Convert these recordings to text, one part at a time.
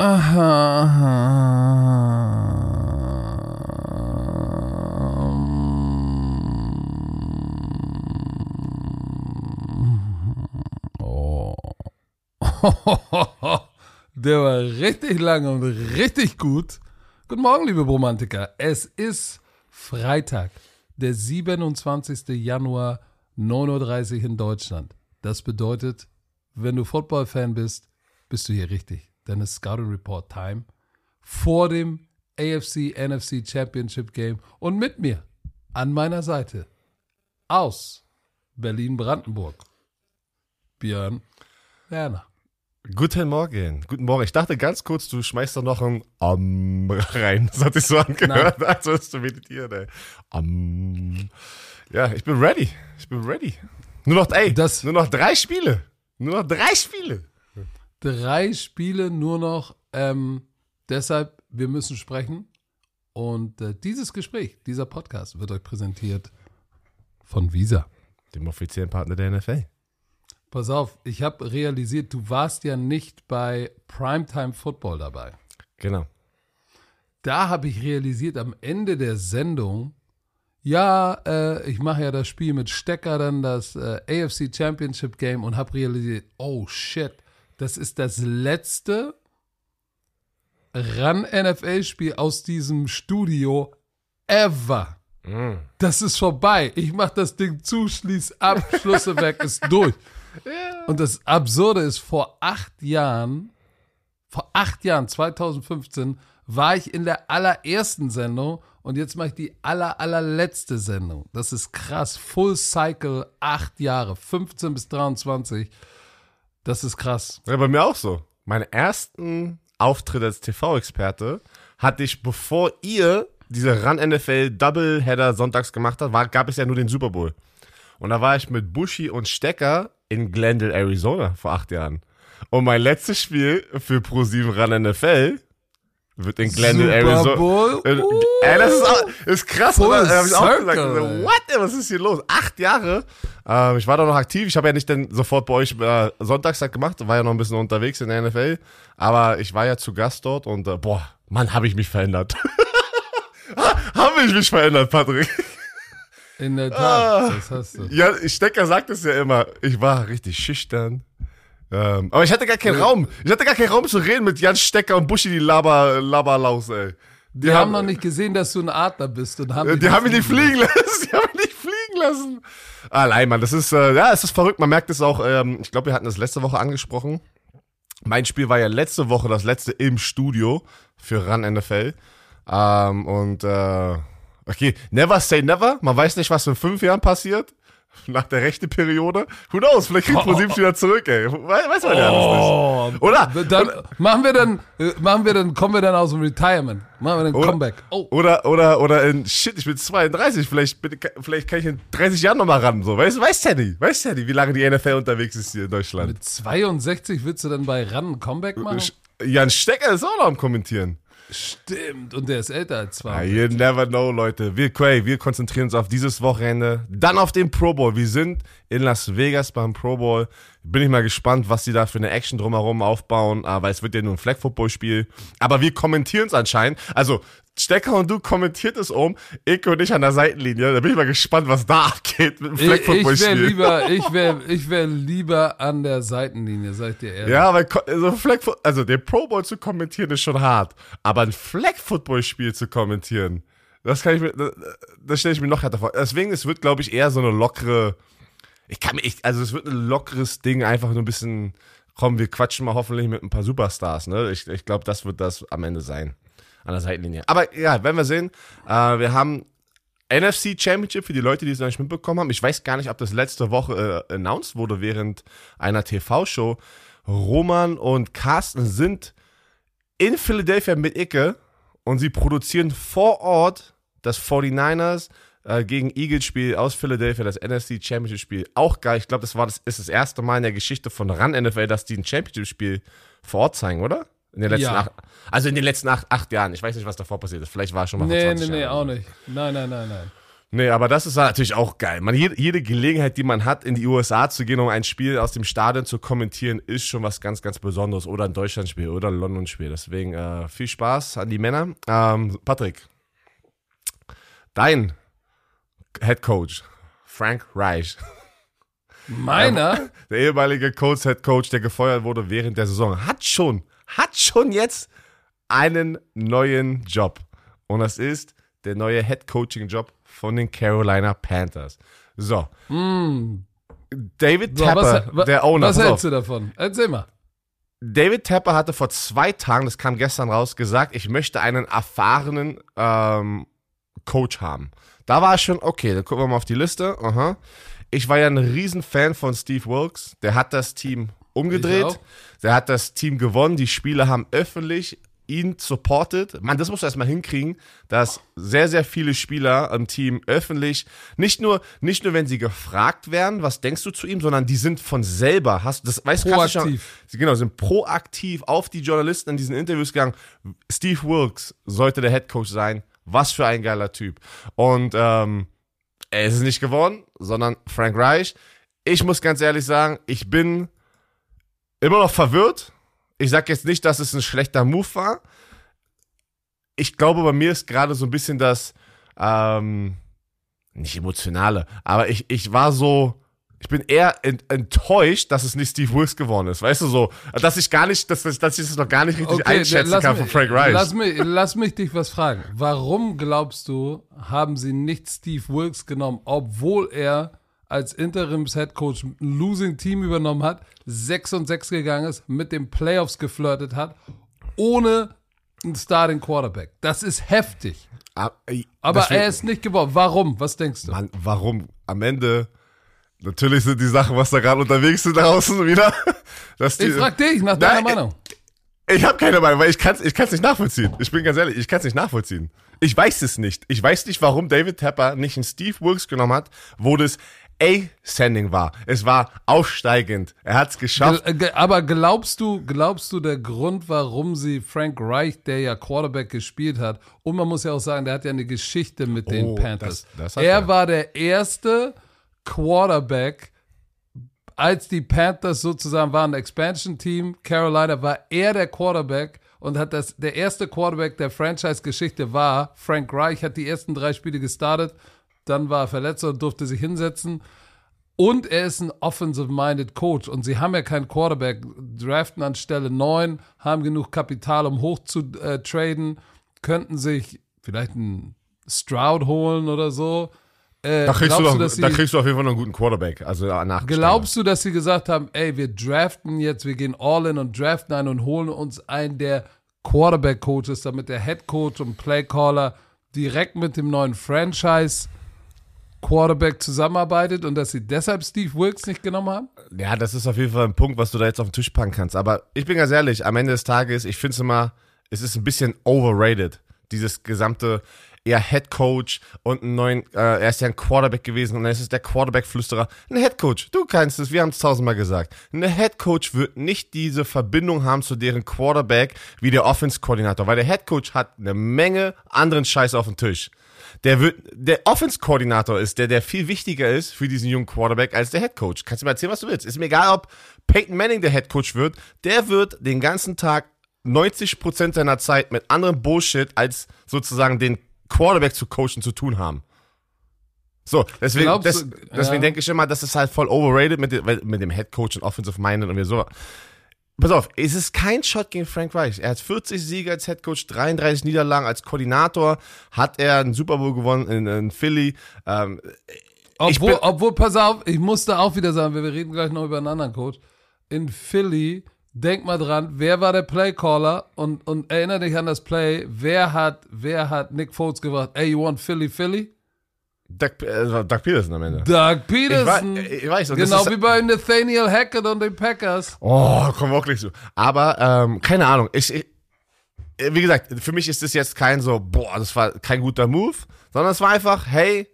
Oh. Der war richtig lang und richtig gut. Guten Morgen, liebe Romantiker. Es ist Freitag, der 27. Januar, 9.30 Uhr in Deutschland. Das bedeutet, wenn du Football-Fan bist, bist du hier richtig. Denn es ist Scouting Report Time vor dem AFC NFC Championship Game und mit mir an meiner Seite aus Berlin-Brandenburg Björn Werner. Guten Morgen. Guten Morgen. Ich dachte ganz kurz, du schmeißt da noch ein Am rein. Das hat sich so angehört, als würdest du meditieren, ey. Am. Ja, ich bin ready. Ich bin ready. Nur noch, ey, Das- nur noch drei Spiele. Nur noch drei Spiele. Drei Spiele nur noch. Ähm, deshalb, wir müssen sprechen. Und äh, dieses Gespräch, dieser Podcast wird euch präsentiert von Visa. Dem offiziellen Partner der NFL. Pass auf, ich habe realisiert, du warst ja nicht bei Primetime Football dabei. Genau. Da habe ich realisiert am Ende der Sendung, ja, äh, ich mache ja das Spiel mit Stecker, dann das äh, AFC Championship Game und habe realisiert, oh shit, das ist das letzte Run-NFL-Spiel aus diesem Studio ever. Das ist vorbei. Ich mache das Ding zu, schließ ab, Schlusse weg, ist durch. Und das Absurde ist, vor acht Jahren, vor acht Jahren, 2015, war ich in der allerersten Sendung und jetzt mache ich die aller, allerletzte Sendung. Das ist krass. Full Cycle, acht Jahre, 15 bis 23. Das ist krass. Ja, bei mir auch so. Meinen ersten Auftritt als TV-Experte hatte ich, bevor ihr diese Run-NFL Doubleheader sonntags gemacht habt, war, gab es ja nur den Super Bowl. Und da war ich mit Bushy und Stecker in Glendale, Arizona vor acht Jahren. Und mein letztes Spiel für Pro7 Run NFL wird in Glendale, Arizona. Bowl? Äh, Ey, das ist, auch, ist krass, Full oder? Hab ich auch circle, gesagt, so, what, was ist hier los? Acht Jahre. Ähm, ich war da noch aktiv. Ich habe ja nicht dann sofort bei euch äh, Sonntagstag gemacht, war ja noch ein bisschen unterwegs in der NFL. Aber ich war ja zu Gast dort und äh, boah, Mann, habe ich mich verändert. habe ich mich verändert, Patrick. In der Ah. Tat, das hast du. Ja, Stecker sagt es ja immer. Ich war richtig schüchtern. Ähm, aber ich hatte gar keinen Raum. Ich hatte gar keinen Raum zu reden mit Jan Stecker und Buschi, die Laber, Laberlaus, ey. Die haben noch nicht gesehen, dass du ein Adler bist und haben Äh, dich Die haben mich nicht fliegen lassen. Die haben mich nicht fliegen lassen. Allein, Mann, das ist, äh, ja, es ist verrückt. Man merkt es auch, ähm, ich glaube, wir hatten das letzte Woche angesprochen. Mein Spiel war ja letzte Woche das letzte im Studio für Run NFL. Ähm, und, äh, okay, never say never. Man weiß nicht, was in fünf Jahren passiert. Nach der rechten Periode. Who knows? Vielleicht kriegt ProSieben wieder zurück, ey. We weiß man ja alles Oh, nicht. Oder? dann machen wir dann, äh, machen wir dann, kommen wir dann aus dem Retirement. Machen wir dann Oder- Comeback. Oh, Oder, oder, oder in, shit, ich bin 32, vielleicht, bin, vielleicht kann ich in 30 Jahren nochmal ran, so. Weißt, weißt ja nie, weißt ja wie lange die NFL unterwegs ist hier in Deutschland. mit 62 willst du dann bei ein Comeback machen? Jan Stecker ist auch noch am Kommentieren. Stimmt, und der ist älter als Ah, 20. you never know, Leute. Wir, Quay, wir konzentrieren uns auf dieses Wochenende, dann auf den Pro Bowl. Wir sind in Las Vegas beim Pro Bowl. Bin ich mal gespannt, was sie da für eine Action drumherum aufbauen, ah, weil es wird ja nur ein Flag-Football-Spiel. Aber wir kommentieren es anscheinend. Also, Stecker und du kommentiert es um, ich und ich an der Seitenlinie. Da bin ich mal gespannt, was da abgeht mit dem Ich, ich wäre lieber, ich wäre, ich wäre lieber an der Seitenlinie, ich dir ehrlich. Ja, weil also, Flag also den Pro Bowl zu kommentieren ist schon hart, aber ein Flag Football Spiel zu kommentieren, das kann ich mir das, das stelle ich mir noch härter vor. Deswegen es wird glaube ich eher so eine lockere ich kann mir ich, also es wird ein lockeres Ding einfach nur ein bisschen komm, wir quatschen mal hoffentlich mit ein paar Superstars, ne? Ich, ich glaube, das wird das am Ende sein an der Seitenlinie. Aber ja, werden wir sehen. Äh, wir haben NFC Championship für die Leute, die es noch nicht mitbekommen haben. Ich weiß gar nicht, ob das letzte Woche äh, announced wurde während einer TV-Show. Roman und Carsten sind in Philadelphia mit Icke und sie produzieren vor Ort das 49ers äh, gegen Eagles Spiel aus Philadelphia, das NFC Championship Spiel. Auch geil. Ich glaube, das war das, ist das erste Mal in der Geschichte von Run NFL, dass die ein Championship Spiel vor Ort zeigen, oder? In den letzten Ja. acht, also in den letzten acht, acht Jahren. Ich weiß nicht, was davor passiert ist. Vielleicht war schon mal vor Nee, 20 nee, nee, Jahren. auch nicht. Nein, nein, nein, nein. Nee, aber das ist natürlich auch geil. Man, jede, jede Gelegenheit, die man hat, in die USA zu gehen, um ein Spiel aus dem Stadion zu kommentieren, ist schon was ganz, ganz Besonderes. Oder ein Deutschlandspiel oder ein London-Spiel. Deswegen äh, viel Spaß an die Männer. Ähm, Patrick, dein Head Coach, Frank Reich. Meiner? Der ehemalige Colts Head Coach, der gefeuert wurde während der Saison, hat schon, hat schon jetzt einen neuen Job. Und das ist der neue Head Coaching Job von den Carolina Panthers. So. David Mm. So, Tapper, was, wa- der Owner, Was hältst du davon? Erzähl mal. David Tapper hatte vor zwei Tagen, das kam gestern raus, gesagt, ich möchte einen erfahrenen ähm, Coach haben. Da war ich schon, okay, dann gucken wir mal auf die Liste. Aha. Ich war ja ein Riesenfan von Steve Wilkes. Der hat das Team umgedreht. Der hat das Team gewonnen. Die Spieler haben öffentlich ihn supported. Man, das musst du erstmal hinkriegen, dass sehr, sehr viele Spieler im Team öffentlich, nicht nur, nicht nur, wenn sie gefragt werden, was denkst du zu ihm, sondern die sind von selber, hast das, weißt du, kannst du schon, Proaktiv. Sie genau, sind proaktiv auf die Journalisten in diesen Interviews gegangen. Steve Wilkes sollte der Head Coach sein. Was für ein geiler Typ. Und ähm, er ist es nicht geworden, sondern Frank Reich. Ich muss ganz ehrlich sagen, ich bin immer noch verwirrt. Ich sag jetzt nicht, dass es ein schlechter Move war. Ich glaube, bei mir ist gerade so ein bisschen das, ähm, nicht emotionale, aber ich, ich war so, ich bin eher ent, enttäuscht, dass es nicht Steve Wilkes geworden ist. Weißt du so, dass ich gar nicht, dass, dass ich das noch gar nicht richtig einschätzen lass kann mich- von Frank Reich. Lass mich, lass mich dich was fragen. Warum glaubst du, haben sie nicht Steve Wilkes genommen, obwohl er als Interims-Headcoach ein Losing-Team übernommen hat, 6 und 6 gegangen ist, mit den Playoffs geflirtet hat, ohne einen Starting Quarterback? Das ist heftig. Aber deswegen- er ist nicht geworden. Warum? Was denkst du? Mann, warum? Am Ende, natürlich sind die Sachen, was da gerade unterwegs sind draußen wieder. Die, Ich frag dich nach deiner Nein, Meinung. Ich habe keine Meinung, weil ich kann es ich kann's nicht nachvollziehen. Ich bin ganz ehrlich, ich kann es nicht nachvollziehen. Ich weiß es nicht. Ich weiß nicht, warum David Tapper nicht einen Steve Wilkes genommen hat, wo das A-Sending war. Es war aufsteigend. Er hat es geschafft. Ge- Aber glaubst du, glaubst du, der Grund, warum sie Frank Reich, der ja Quarterback gespielt hat, und man muss ja auch sagen, der hat ja eine Geschichte mit den Oh, Panthers. das- das er er. war der erste Quarterback, als die Panthers sozusagen waren, Expansion-Team, Carolina, war er der Quarterback und hat das, der erste Quarterback der Franchise-Geschichte war, Frank Reich hat die ersten drei Spiele gestartet, dann war er verletzt und durfte sich hinsetzen. Und er ist ein offensive-minded Coach. Und sie haben ja keinen Quarterback. Draften an Stelle 9, haben genug Kapital, um hoch zu äh, traden, könnten sich vielleicht einen Stroud holen oder so. Äh, Da kriegst, du doch, dass sie, da kriegst du auf jeden Fall noch einen guten Quarterback. Also nach glaubst du, dass sie gesagt haben, ey, wir draften jetzt, wir gehen all in und draften einen und holen uns einen, der Quarterback-Coach ist, damit der Head Coach und Playcaller direkt mit dem neuen Franchise Quarterback zusammenarbeitet und dass sie deshalb Steve Wilkes nicht genommen haben? Ja, das ist auf jeden Fall ein Punkt, was du da jetzt auf den Tisch packen kannst. Aber ich bin ganz ehrlich, am Ende des Tages, ich finde es immer, es ist ein bisschen overrated, dieses gesamte eher Head Coach und einen neuen, äh, er ist ja ein Quarterback gewesen und dann ist es der Quarterback-Flüsterer. Ein Head Coach, du kannst es, wir haben es tausendmal gesagt. Ein Head Coach wird nicht diese Verbindung haben zu deren Quarterback wie der Offense-Koordinator, weil der Head Coach hat eine Menge anderen Scheiß auf dem Tisch. Der wird, der Offense-Koordinator ist der, der viel wichtiger ist für diesen jungen Quarterback als der Head Coach. Kannst du mir erzählen, was du willst. Ist mir egal, ob Peyton Manning der Head Coach wird. Der wird den ganzen Tag 90% seiner Zeit mit anderem Bullshit als sozusagen den Quarterback zu coachen zu tun haben. So, deswegen, Glaubst des, deswegen ja. denke ich immer, das ist halt voll overrated mit, dem- mit dem Head Coach und Offensive Minded und wir so. Pass auf, es ist kein Shot gegen Frank Reich. Er hat 40 Siege als Head Coach, 33 Niederlagen als Koordinator, hat er einen Super Bowl gewonnen in, in Philly. Ähm, Obwohl, bin- obwohl, pass auf, ich musste auch wieder sagen, wir wir reden gleich noch über einen anderen Coach. In Philly, denk mal dran, wer war der Playcaller und, und erinnere dich an das Play, wer hat, wer hat Nick Foles gebracht, ey, you want Philly, Philly? Doug, äh, Doug Peterson am Ende. Doug Peterson. Ich weiß- ich weiß, genau wie bei Nathaniel Hackett und den Packers. Oh, kommen wir auch gleich zu. Aber, ähm, keine Ahnung. Ich, ich, wie gesagt, für mich ist das jetzt kein so, boah, das war kein guter Move, sondern es war einfach, hey,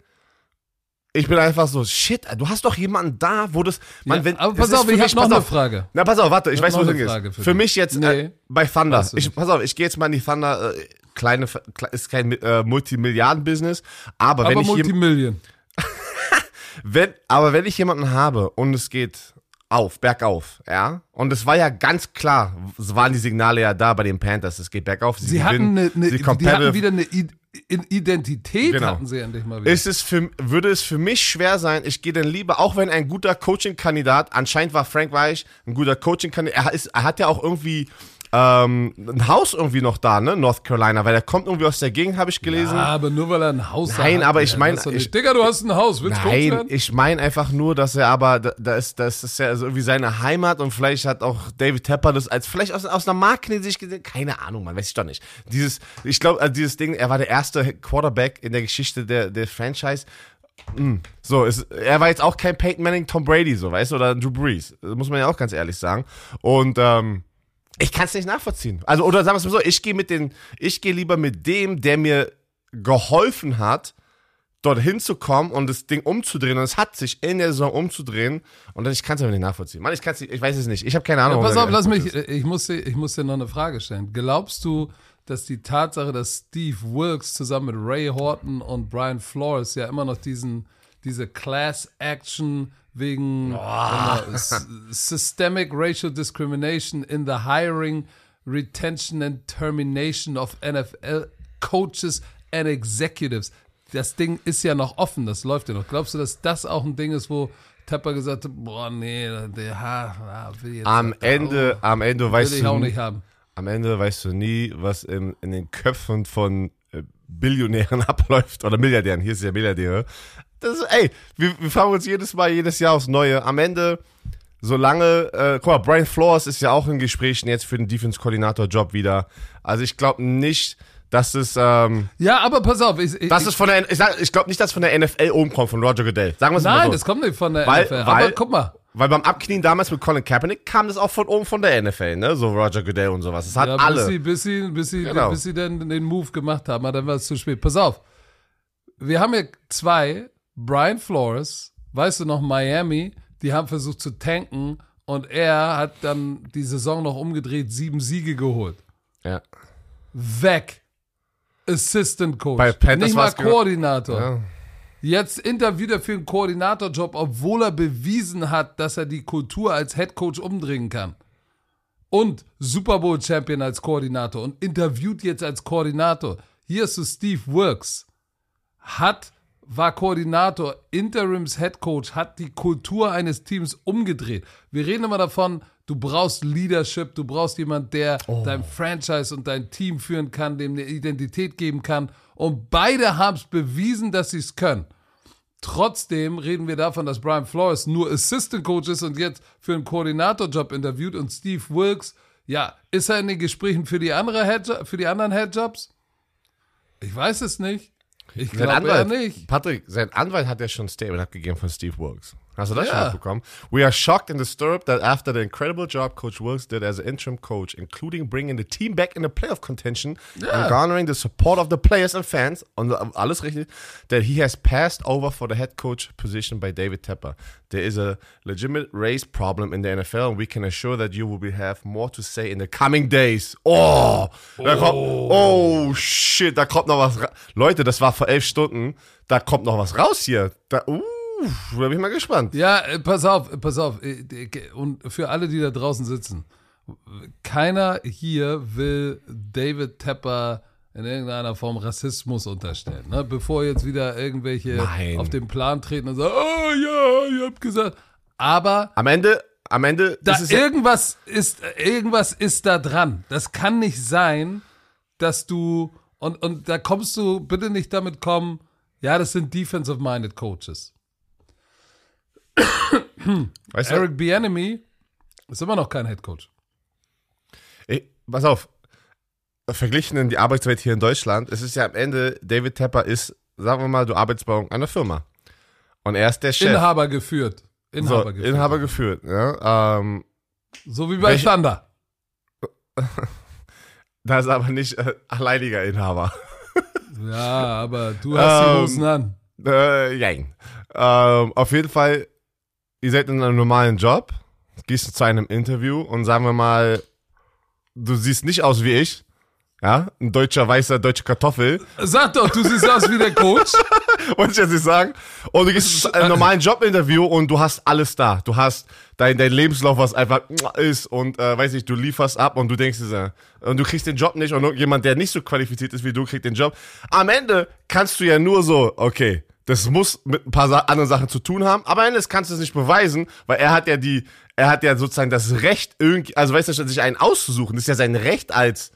ich bin einfach so, shit, du hast doch jemanden da, wo das, man, Ja, wenn, aber pass auf, ich hab noch pass eine auf. Frage. Na, pass auf, warte, ich hab weiß, wo du. Frage für Für mich jetzt Nee. äh, bei Thunder, Weißt du ich, pass auf, ich gehe jetzt mal in die Thunder, äh, kleine, ist kein äh, Multimilliarden-Business, aber, Aber wenn ich Multimillion. wenn, aber wenn ich jemanden habe und es geht auf, bergauf, ja, und es war ja ganz klar, es waren die Signale ja da bei den Panthers, es geht bergauf, sie, Sie hatten, gewinnen, eine, eine, sie die hatten wieder eine Identität, Genau. hatten sie endlich mal wieder. ist es für, würde es für mich schwer sein, ich gehe dann lieber, auch wenn ein guter Coaching-Kandidat, anscheinend war Frank Weich ein guter Coaching-Kandidat, er, ist, er hat ja auch irgendwie ähm, ein Haus irgendwie noch da, ne, North Carolina, weil er kommt irgendwie aus der Gegend, habe ich gelesen. ja, aber nur weil er ein Haus Nein, hat. aber ich Ja, mein, das ist doch ich- nicht- Digga, du hast ein Haus, willst du Nein, ich meine einfach nur, dass er aber, da, da ist, das ist ja also irgendwie seine Heimat und vielleicht hat auch David Tepper das als, vielleicht aus, aus einer Marke sich gesehen, keine Ahnung, man weiß ich doch nicht. Dieses, ich glaube, also dieses Ding, er war der erste Quarterback in der Geschichte der, der Franchise. Mm, So, es, er war jetzt auch kein Peyton Manning, Tom Brady, so, weißt du, oder Drew Brees. Das muss man ja auch ganz ehrlich sagen. Und, ähm, ich kann es nicht nachvollziehen. Also, oder sagen wir es mal so, ich gehe mit den, ich gehe lieber mit dem, der mir geholfen hat, dorthin zu kommen und das Ding umzudrehen. Und es hat sich in der Saison umzudrehen. Und ich kann es aber nicht nachvollziehen. Mann, ich kann es nicht, ich weiß es nicht. Ich habe keine Ja, Ahnung. pass wer auf, lass mich, ist. ich muss, dir, ich muss dir noch eine Frage stellen. Glaubst du, dass die Tatsache, dass Steve Wilkes zusammen mit Ray Horton und Brian Flores ja immer noch diesen, diese Class Action wegen Systemic Racial Discrimination in the Hiring, Retention and Termination of NFL Coaches and Executives. Das Ding ist ja noch offen, das läuft ja noch. Glaubst du, dass das auch ein Ding ist, wo Tepper gesagt hat, boah, nee, der ha, will jetzt Am Ende, am Ende will weißt ich du, auch nicht haben. am Ende weißt du nie, was in, in den Köpfen von äh, Billionären abläuft oder Milliardären. Hier ist ja Milliardäre. Das ist, ey, wir, wir fragen uns jedes Mal, jedes Jahr aufs Neue. Am Ende, solange, äh, guck mal, Brian Flores ist ja auch in Gesprächen jetzt für den Defense-Koordinator-Job wieder. Also ich glaube nicht, dass es, ähm, Ja, aber pass auf, ich, ich, das ist von der, ich, ich glaube nicht, dass von der NFL oben kommt, von Roger Goodell. Sagen wir es mal nein, so. das kommt nicht von der Weil- NFL. weil- aber guck mal, Weil beim Abknien damals mit Colin Kaepernick kam das auch von oben von der NFL, ne? So Roger Goodell und sowas. Das hat ja, alle. bis sie, bis sie, bis sie, Genau. bis sie dann den Move gemacht haben, aber dann war es zu spät. Pass auf, wir haben hier zwei, Brian Flores, weißt du noch, Miami, die haben versucht zu tanken und er hat dann die Saison noch umgedreht, sieben Siege geholt. ja. Weg. Assistant Coach. Bei Panthers Nicht mal Koordinator. Ja. Jetzt interviewt er für einen Koordinatorjob, obwohl er bewiesen hat, dass er die Kultur als Head Coach umdrehen kann. Und Super Bowl Champion als Koordinator und interviewt jetzt als Koordinator. Hier ist Steve Works. Hat, war Koordinator, Interims Head Coach, hat die Kultur eines Teams umgedreht. Wir reden immer davon, du brauchst Leadership, du brauchst jemand, der dein Franchise und dein Team führen kann, dem eine Identität geben kann. Und beide haben es bewiesen, dass sie es können. Trotzdem reden wir davon, dass Brian Flores nur Assistant Coach ist und jetzt für einen Koordinatorjob interviewt und Steve Wilkes, ja, ist er in den Gesprächen für die, andere Head, für die anderen Headjobs? Ich weiß es nicht. Ich Sein glaube nicht. Patrick, sein Anwalt hat ja schon ein Statement abgegeben von Steve Wilkes. Hast du das schon Ja. mitbekommen? We are shocked and disturbed that after the incredible job Coach Wilkes did as an interim coach, including bringing the team back in the playoff contention and garnering the support of the players and fans, und alles richtig, that he has passed over for the head coach position by David Tepper. There is a legitimate race problem in the NFL and we can assure that you will be, have more to say in the coming days. Oh, da kommt, oh shit, da kommt noch was Leute, das war vor elf Stunden, da kommt noch was raus hier. Da, uh, da bin ich mal gespannt. Ja, äh, pass auf, äh, pass auf. äh, Und für alle, die da draußen sitzen, keiner hier will David Tepper in irgendeiner Form Rassismus unterstellen. Ne? Bevor jetzt wieder irgendwelche Nein. auf den Plan treten und sagen, oh ja, ihr habt gesagt. Aber Am Ende, am Ende, da ist ja, irgendwas ist irgendwas ist da dran. Das kann nicht sein, dass du und und da kommst du bitte nicht damit kommen. Ja, das sind defensive minded Coaches. weißt du, Eric Bieniemy ist immer noch kein Head Coach. ey, pass auf, verglichen in die Arbeitswelt hier in Deutschland, es ist ja am Ende, David Tepper ist, sagen wir mal, du arbeitest bei einer Firma. Und er ist der Chef. Inhaber geführt. so, Inhaber geführt. Inhaber geführt. Ja, ähm, so wie bei Welche- Thunder. da ist aber nicht äh, alleiniger Inhaber. Ja, aber du hast die Ähm, Hosen an. Äh, jein. Ähm, auf jeden Fall, ihr seid in einem normalen Job, gehst zu einem Interview und sagen wir mal, du siehst nicht aus wie ich, Ja, ein deutscher weißer deutsche Kartoffel. Sag doch, du siehst aus wie der Coach. Wollte ich jetzt nicht sagen. Und du gehst zu einem normalen Jobinterview und du hast alles da. Du hast dein, dein Lebenslauf, was einfach ist und äh, weiß ich, du lieferst ab und du denkst dir, und du kriegst den Job nicht und jemand, der nicht so qualifiziert ist wie du, kriegt den Job. Am Ende kannst du ja nur so, okay, das muss mit ein paar anderen Sachen zu tun haben, aber Ende kannst du es nicht beweisen, weil er hat ja die, er hat ja sozusagen das Recht, irgendwie, also weißt du, sich einen auszusuchen, das ist ja sein Recht als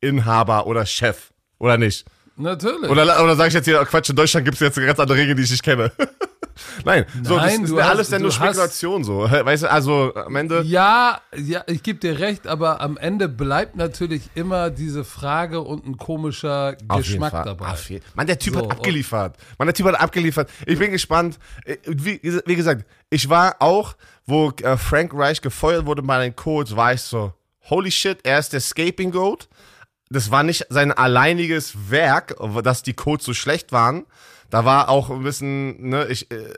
Inhaber oder Chef, oder nicht? Natürlich. Oder, oder sage ich jetzt hier, Quatsch, in Deutschland gibt es jetzt eine ganz andere Regel, die ich nicht kenne. Nein, so, das Nein, ist du ja hast- alles dann nur Spekulation so. Weißt du, also am Ende. Ja, ja, ich gebe dir recht, aber am Ende bleibt natürlich immer diese Frage und ein komischer Geschmack dabei. Mann, der Typ So, hat abgeliefert. Mann, der Typ hat abgeliefert. Ich bin gespannt. Äh, Wie, wie gesagt, ich war auch, wo äh, Frank Reich gefeuert wurde bei den Colts, war ich so, holy shit, er ist der Scaping Goat. Das war nicht sein alleiniges Werk, dass die Colts so schlecht waren. Da war auch ein bisschen, ne, ich, äh,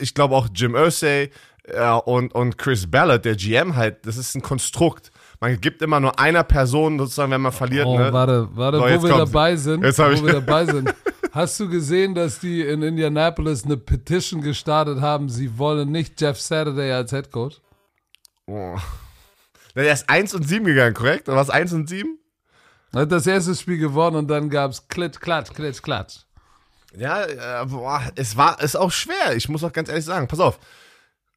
ich glaube auch Jim Irsay äh, und, und Chris Ballard, der GM halt, das ist ein Konstrukt. Man gibt immer nur einer Person sozusagen, wenn man verliert. Oh, ne? warte, warte, So, wo wir kommt's. dabei sind, Jetzt wo ich- wir dabei sind. Hast du gesehen, dass die in Indianapolis eine Petition gestartet haben, sie wollen nicht Jeff Saturday als Head Coach? Oh. Der ist 1 und 7 gegangen, korrekt? Oder was 1 und 7? Er hat das erste Spiel gewonnen und dann gab's Klitsch, Klatsch, Klitsch, Klatsch. Ja, äh, boah, es war, ist auch schwer. Ich muss auch ganz ehrlich sagen. Pass auf.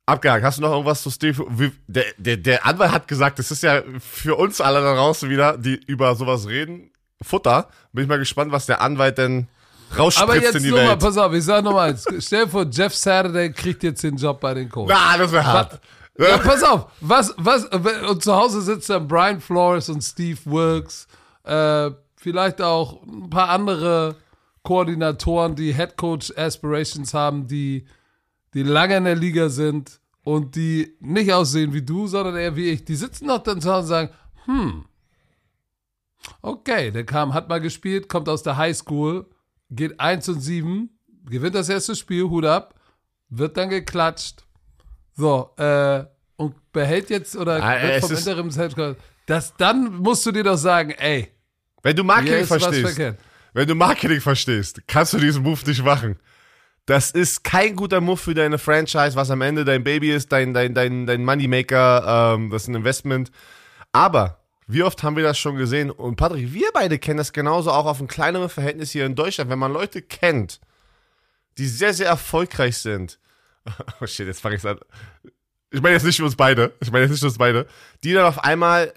Abgehakt. Hast du noch irgendwas zu Steve? Der, der, der Anwalt hat gesagt, das ist ja für uns alle da draußen wieder, die über sowas reden, Futter. Bin ich mal gespannt, was der Anwalt denn Aber rausspritzt jetzt in die nochmal, pass auf, ich sag nochmal eins. Stell dir vor, Jeff Saturday kriegt jetzt den Job bei den Colts. Na, das wäre hart. Ja, pass auf, was, was, und zu Hause sitzt dann Brian Flores und Steve Wilkes, äh, vielleicht auch ein paar andere Koordinatoren, die Head Coach Aspirations haben, die, die lange in der Liga sind und die nicht aussehen wie du, sondern eher wie ich. Die sitzen doch dann zu Hause und sagen, hm, okay, der kam, hat mal gespielt, kommt aus der High School, geht 1 und 7, gewinnt das erste Spiel, Hut ab, wird dann geklatscht. So, äh, und behält jetzt oder Ah, wird vom ist- Interims-Headcoach. Das, dann musst du dir doch sagen, ey, Wenn du Marketing verstehst. Wenn du Marketing verstehst, kannst du diesen Move nicht machen. Das ist kein guter Move für deine Franchise, was am Ende dein Baby ist, dein, dein, dein, dein Moneymaker, ähm, das ist ein Investment. Aber wie oft haben wir das schon gesehen? Und Patrick, wir beide kennen das genauso auch auf einem kleineren Verhältnis hier in Deutschland. Wenn man Leute kennt, die sehr, sehr erfolgreich sind. Oh shit, jetzt fange ich an. Ich meine jetzt nicht uns beide. Ich meine jetzt nicht uns beide. Die dann auf einmal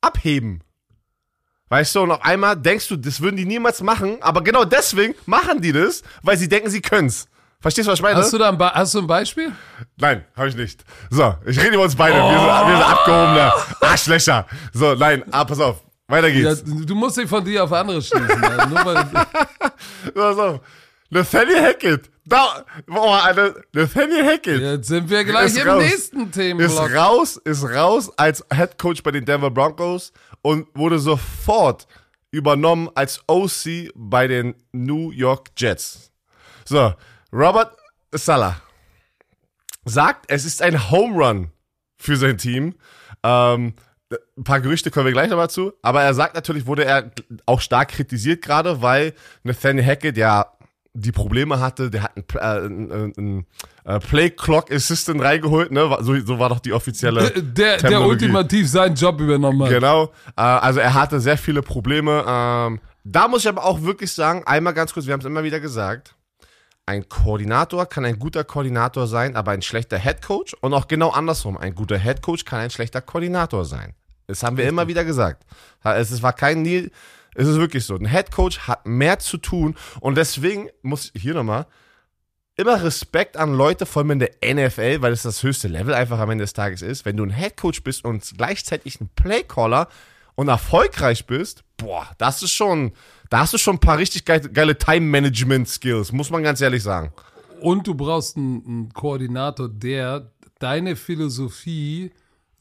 abheben. Weißt du, und auf einmal denkst du, das würden die niemals machen, aber genau deswegen machen die das, weil sie denken, sie können's. Verstehst du, was ich meine? Hast du da ein, Be hast du ein Beispiel? Nein, habe ich nicht. So, ich rede über uns beide. Wir, sind, wir sind abgehobene Arschlöcher. So, nein, ah, pass auf. Weiter Ja, geht's. du musst dich von dir auf andere schließen. ne? Nur weil, Pass auf. Nathaniel Hackett. Da, boah, Alter, Nathaniel Hackett. jetzt sind wir gleich Ist im raus. nächsten ist Themenblock. raus, ist raus als Head Coach bei den Denver Broncos und wurde sofort übernommen als OC bei den New York Jets. So, Robert Sala sagt, es ist ein Home Run für sein Team. Ähm, ein paar Gerüchte kommen wir gleich nochmal zu, aber er sagt natürlich, wurde er auch stark kritisiert gerade, weil Nathaniel Hackett ja die Probleme hatte, der hat einen, äh, einen äh, Play Clock Assistant reingeholt, ne? So, so war doch die offizielle. Der, der Terminologie. ultimativ seinen Job übernommen hat. Genau. Äh, also er hatte sehr viele Probleme. Ähm, da muss ich aber auch wirklich sagen, einmal ganz kurz, wir haben es immer wieder gesagt, ein Koordinator kann ein guter Koordinator sein, aber ein schlechter Head Coach und auch genau andersrum, ein guter Head Coach kann ein schlechter Koordinator sein. Das haben wir immer wieder gesagt. Es war kein Nil, es ist wirklich so. Ein Head Coach hat mehr zu tun und deswegen muss ich hier nochmal immer Respekt an Leute, vor allem in der NFL, weil es das höchste Level einfach am Ende des Tages ist. Wenn du ein Head Coach bist und gleichzeitig ein Playcaller und erfolgreich bist, boah, das ist schon, da hast du schon ein paar richtig geile, Time-Management-Skills, muss man ganz ehrlich sagen. Und du brauchst einen Koordinator, der deine Philosophie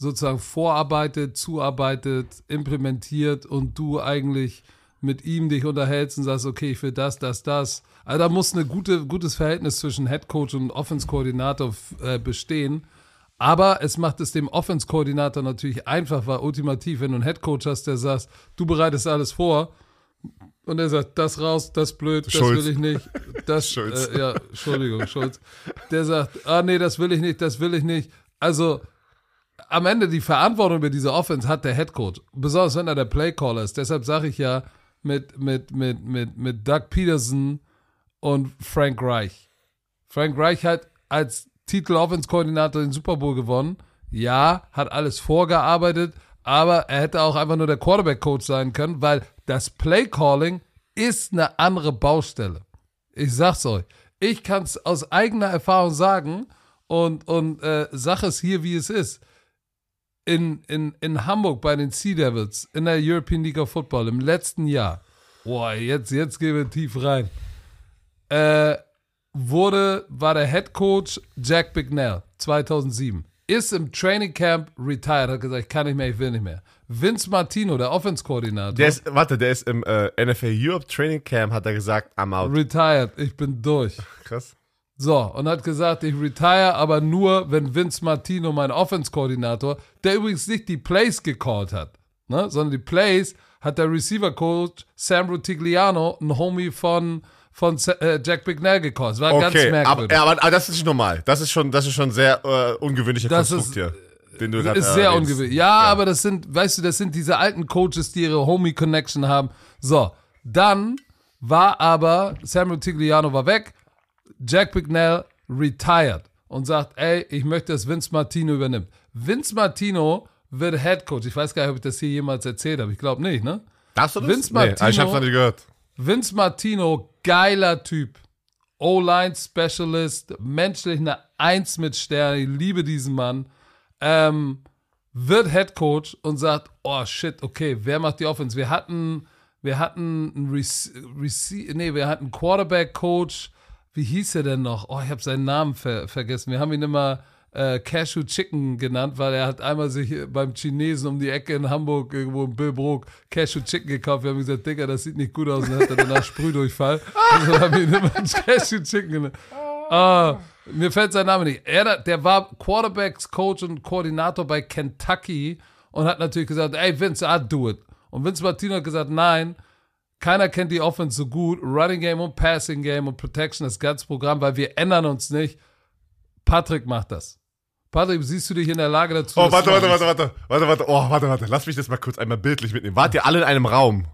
sozusagen vorarbeitet, zuarbeitet, implementiert und du eigentlich mit ihm dich unterhältst und sagst, okay, ich will das, das, das. Also da muss ein gute, gutes Verhältnis zwischen Head Coach und Offense-Koordinator äh, bestehen. Aber es macht es dem Offense-Koordinator natürlich einfach, weil ultimativ, wenn du einen Headcoach hast, der sagt, du bereitest alles vor und er sagt, das raus, das blöd, das Schulz. will ich nicht, das, Schulz. Äh, ja, Entschuldigung, Schulz. Der sagt, ah nee, das will ich nicht, das will ich nicht. Also, am Ende die Verantwortung über diese Offense hat der Headcoach. Besonders wenn er der Playcaller ist. Deshalb sage ich ja mit, mit, mit, mit, mit Doug Peterson und Frank Reich. Frank Reich hat als Titel Offense Koordinator den Super Bowl gewonnen. Ja, hat alles vorgearbeitet, aber er hätte auch einfach nur der Quarterback Coach sein können, weil das Play Calling ist eine andere Baustelle. Ich sag's euch. Ich kann's aus eigener Erfahrung sagen und, und äh, sag es hier, wie es ist in, in, in Hamburg bei den Sea Devils in der European League of Football im letzten Jahr, boah, jetzt, jetzt gehen wir tief rein, äh, wurde, war der Head Coach Jack Bignell 2007. Ist im Training Camp retired, hat gesagt, ich kann nicht mehr, ich will nicht mehr. Vince Martino, der Offense-Koordinator, Der ist, warte, der ist im äh, NFL Europe Training Camp, hat er gesagt, I'm out. retired, ich bin durch. Krass. So, und hat gesagt, ich retire, aber nur, wenn Vince Martino, mein Offense-Koordinator, der übrigens nicht die Plays gecallt hat, ne, sondern die Plays hat der Receiver-Coach Sam Rutigliano, ein Homie von, von äh, Jack Bignell gecallt. Es war ganz Okay, aber, merkwürdig. ja, aber, aber das ist nicht normal. Das ist schon, das ist schon sehr äh, ungewöhnlicher Das Konstrukt ist- hier, den du gerade ist sehr ungewöhnlich. Ja, aber das sind, weißt du, das sind diese alten Coaches, die ihre Homie-Connection haben. So, dann war aber, Sam Rutigliano war weg, Jack Bignell retired und sagt, ey, ich möchte, dass Vince Martino übernimmt. Vince Martino wird Head Coach. Ich weiß gar nicht, ob ich das hier jemals erzählt habe. Ich glaube nicht, ne? Darfst du das? Vince nee, ah, ich hab's Martino- noch nicht gehört. Vince Martino, geiler Typ. O-Line Specialist, menschlich eine Eins mit Stern. Ich liebe diesen Mann. Ähm, wird Head Coach und sagt, oh shit, okay, wer macht die Offense? Wir hatten, wir hatten einen Rece Rece nee, wir hatten Quarterback Coach. Wie hieß er denn noch? Oh, ich habe seinen Namen ver vergessen. Wir haben ihn immer äh, Cashew Chicken genannt, weil er hat einmal sich beim Chinesen um die Ecke in Hamburg irgendwo in Billbrook Cashew Chicken gekauft. Wir haben gesagt, Digga, das sieht nicht gut aus und dann hat er danach Sprühdurchfall. Also haben wir ihn immer Cashew Chicken genannt. Ah, mir fällt sein Name nicht. Er, der war Quarterbacks Coach und Koordinator bei Kentucky und hat natürlich gesagt, ey Vince, I'll do it. Und Vince Martino hat gesagt, nein, keiner kennt die Offense so gut. Running Game und Passing Game und Protection, das ganze Programm, weil wir ändern uns nicht. Patrick macht das. Patrick, siehst du dich in der Lage dazu? Oh, warte, warte, warte, warte, warte, warte, oh, warte, warte, lass mich das mal kurz einmal bildlich mitnehmen. Wart ihr alle in einem Raum,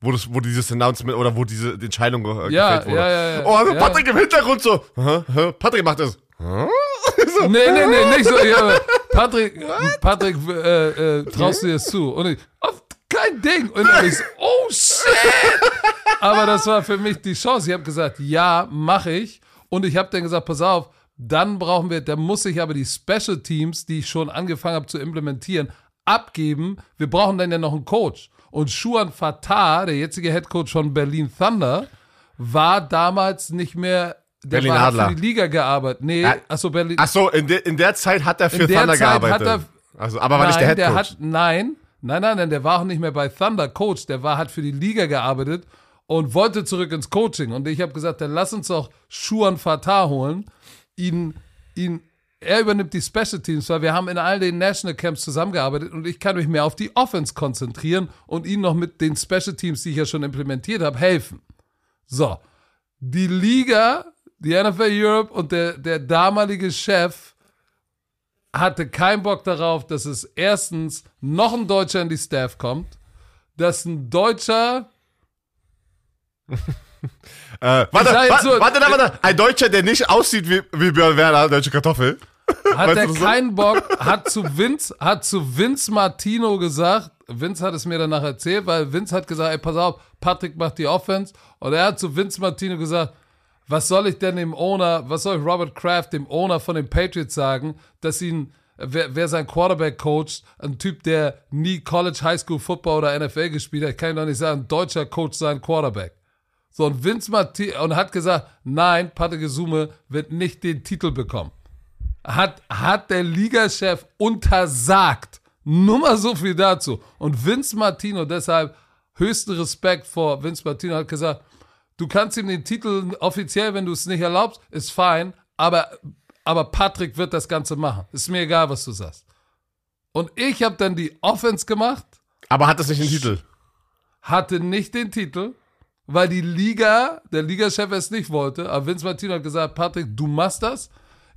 wo das, wo dieses Announcement oder wo diese Entscheidung äh, Ja, gefällt wurde? ja, ja, ja. Oh, also Ja. Patrick im Hintergrund so, hä, hä, Patrick macht das. Hä? so. Nee, nee, nee, nicht so. Ja, Patrick, Patrick, äh, äh, traust du dir das zu? Und ich, oh, kein Ding. Und dann ich so, oh shit. Aber das war für mich die Chance. Ich habe gesagt, ja, mache ich. Und ich habe dann gesagt, pass auf, dann brauchen wir, dann muss ich aber die Special Teams, die ich schon angefangen habe zu implementieren, abgeben. Wir brauchen dann ja noch einen Coach. Und Shuan Fatah, der jetzige Head Coach von Berlin Thunder, war damals nicht mehr, der Berlin war, hat Adler. für die Liga gearbeitet. Nee, Ja. achso, Berlin. Ach so, in, der in der Zeit hat er für In der Thunder Zeit gearbeitet. hat also, aber war nicht der Head Coach. hat, nein, nein, nein, nein, der war auch nicht mehr bei Thunder Coach, der war, hat für die Liga gearbeitet und wollte zurück ins Coaching. Und ich habe gesagt, dann lass uns doch Schuan Fatah holen, ihn, ihn, er übernimmt die Special Teams, weil wir haben in all den National Camps zusammengearbeitet und ich kann mich mehr auf die Offense konzentrieren und ihn noch mit den Special Teams, die ich ja schon implementiert habe, helfen. So, die Liga, die NFL Europe und der, der damalige Chef hatte keinen Bock darauf, dass es erstens noch ein Deutscher in die Staff kommt, dass ein Deutscher, Äh, warte, warte, so- warte, warte, ein Deutscher, der nicht aussieht wie, wie Björn Werner, deutsche Kartoffel. hat Weißt er so? keinen Bock, hat zu Vince, hat zu Vince Martino gesagt, Vince hat es mir danach erzählt, weil Vince hat gesagt, ey, pass auf, Patrick macht die Offense und er hat zu Vince Martino gesagt, was soll ich denn dem Owner, was soll ich Robert Kraft, dem Owner von den Patriots sagen, dass ihn, wer, wer sein Quarterback coacht, ein Typ, der nie College, High School, Football oder NFL gespielt hat, kann ich doch nicht sagen, deutscher Coach sein Quarterback. So, und Vince Martino, und hat gesagt, nein, Patrick Gesume wird nicht den Titel bekommen hat, hat der Ligachef untersagt. Nur mal so viel dazu. Und Vince Martino, deshalb höchsten Respekt vor Vince Martino, hat gesagt, du kannst ihm den Titel offiziell, wenn du es nicht erlaubst, ist fein, aber aber Patrick wird das Ganze machen. Ist mir egal, was du sagst. Und ich habe dann die Offense gemacht, Aber hat das nicht den Titel? hatte nicht den Titel, weil die Liga, der Ligachef es nicht wollte. Aber Vince Martino hat gesagt, Patrick, du machst das.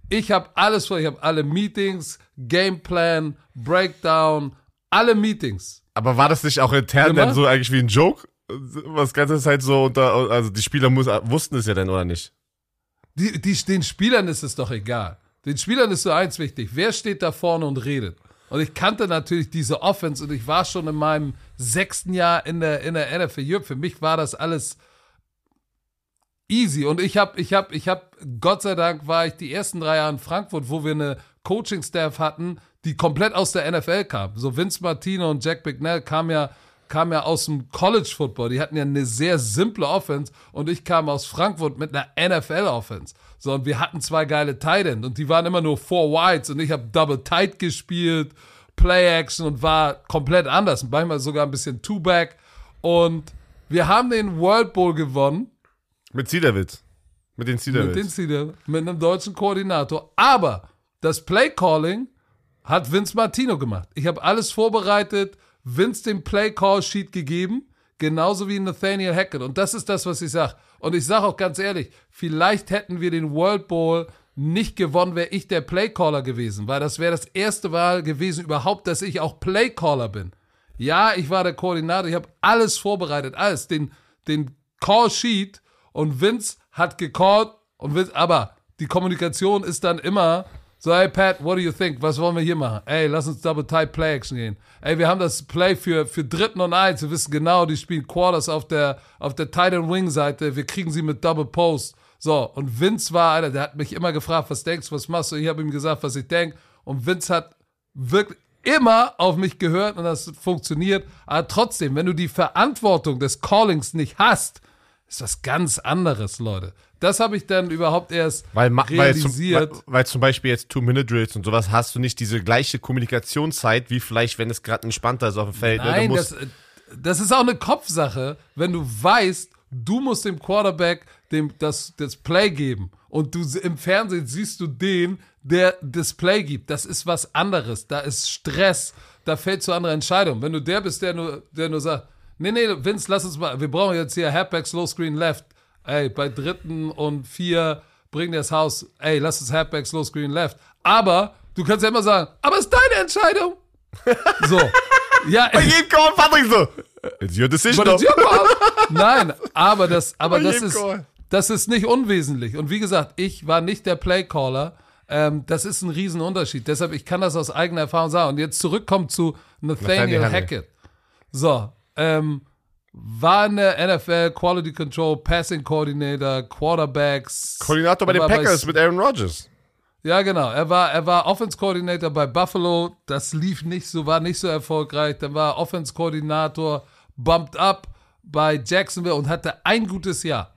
Ich habe alles vor, ich habe alle Meetings, Gameplan, Breakdown, alle Meetings. Aber war das nicht auch intern Gemacht? dann so eigentlich wie ein Joke? Was ganze Zeit so unter, also die Spieler muss, wussten es ja dann, oder nicht? Die, die, den Spielern ist es doch egal. Den Spielern ist so eins wichtig. Wer steht da vorne und redet? Und ich kannte natürlich diese Offense und ich war schon in meinem sechsten Jahr in der, in der NFL. Jürgen, Für mich war das alles easy. Und ich habe, ich habe, ich habe, Gott sei Dank war ich die ersten drei Jahre in Frankfurt, wo wir eine Coaching-Staff hatten, die komplett aus der NFL kam. So Vince Martino und Jack Bignell kamen ja, kamen ja aus dem College Football. Die hatten ja eine sehr simple Offense und ich kam aus Frankfurt mit einer NFL Offense. So, und wir hatten zwei geile Tight End und die waren immer nur Four Wides und ich habe Double Tight gespielt, Play Action und war komplett anders. Manchmal sogar ein bisschen Two-Back. Und wir haben den World Bowl gewonnen Mit Cedawitz. Mit den mit, Cedawitz. den Zielen, mit einem deutschen Koordinator. Aber das Play Calling hat Vince Martino gemacht. Ich habe alles vorbereitet, Vince den Play Call Sheet gegeben, genauso wie Nathaniel Hackett. Und das ist das, was ich sage. Und ich sage auch ganz ehrlich, vielleicht hätten wir den World Bowl nicht gewonnen, wäre ich der Playcaller gewesen, weil das wäre das erste Mal gewesen überhaupt, dass ich auch Playcaller bin. Ja, ich war der Koordinator, ich habe alles vorbereitet, alles, den, den Call Sheet und Vince hat gecallt und Vince, aber die Kommunikation ist dann immer so, hey Pat, what do you think? Was wollen wir hier machen? Ey, lass uns Double Type Play Action gehen. Ey, wir haben das Play für, für dritten und eins. Wir wissen genau, die spielen Quarters auf der, auf der Tight and Wing Seite. Wir kriegen sie mit Double Post. So, und Vince war einer, der hat mich immer gefragt, was denkst du, was machst du? Ich habe ihm gesagt, was ich denke. Und Vince hat wirklich immer auf mich gehört und das funktioniert. Aber trotzdem, wenn du die Verantwortung des Callings nicht hast, ist das ganz anderes, Leute. Das habe ich dann überhaupt erst Weil, ma- weil, zum, realisiert. weil, zum Beispiel jetzt Two-Minute-Drills und sowas hast du nicht diese gleiche Kommunikationszeit, wie vielleicht, wenn es gerade entspannter ist auf dem Feld. ne? Nein, musst- das, das ist auch eine Kopfsache, wenn du weißt, du musst dem Quarterback dem, das, das Play geben und du im Fernsehen siehst du den, der das Play gibt. Das ist was anderes. Da ist Stress. Da fällt zu andere Entscheidungen. Wenn du der bist, der nur, der nur sagt, nee, nee, Vince, lass uns mal, wir brauchen jetzt hier Halfback, Slow Screen Left. Ey, bei dritten und vier bring das Haus, ey, lass uns Halfback, Slow Screen Left. Aber du kannst ja immer sagen, aber es ist deine Entscheidung. So. Ja, Bei jedem Call, Patrick so. It's your decision. das, though. ja, Mann. Nein, aber das, aber Bei das ist, Call. das ist nicht unwesentlich. Und wie gesagt, ich war nicht der Playcaller. Ähm, das ist ein Riesenunterschied. Deshalb, ich kann das aus eigener Erfahrung sagen. Und jetzt zurückkommt zu Nathaniel Nathaniel Hackett. So, ähm, war in der NFL Quality Control, Passing Coordinator, Quarterbacks. Koordinator bei den war bei Packers mit Aaron Rodgers. ja, genau. Er war, er war Offense Coordinator bei Buffalo. Das lief nicht so, war nicht so erfolgreich. Dann war Offense Koordinator, bumped up bei Jacksonville und hatte ein gutes Jahr.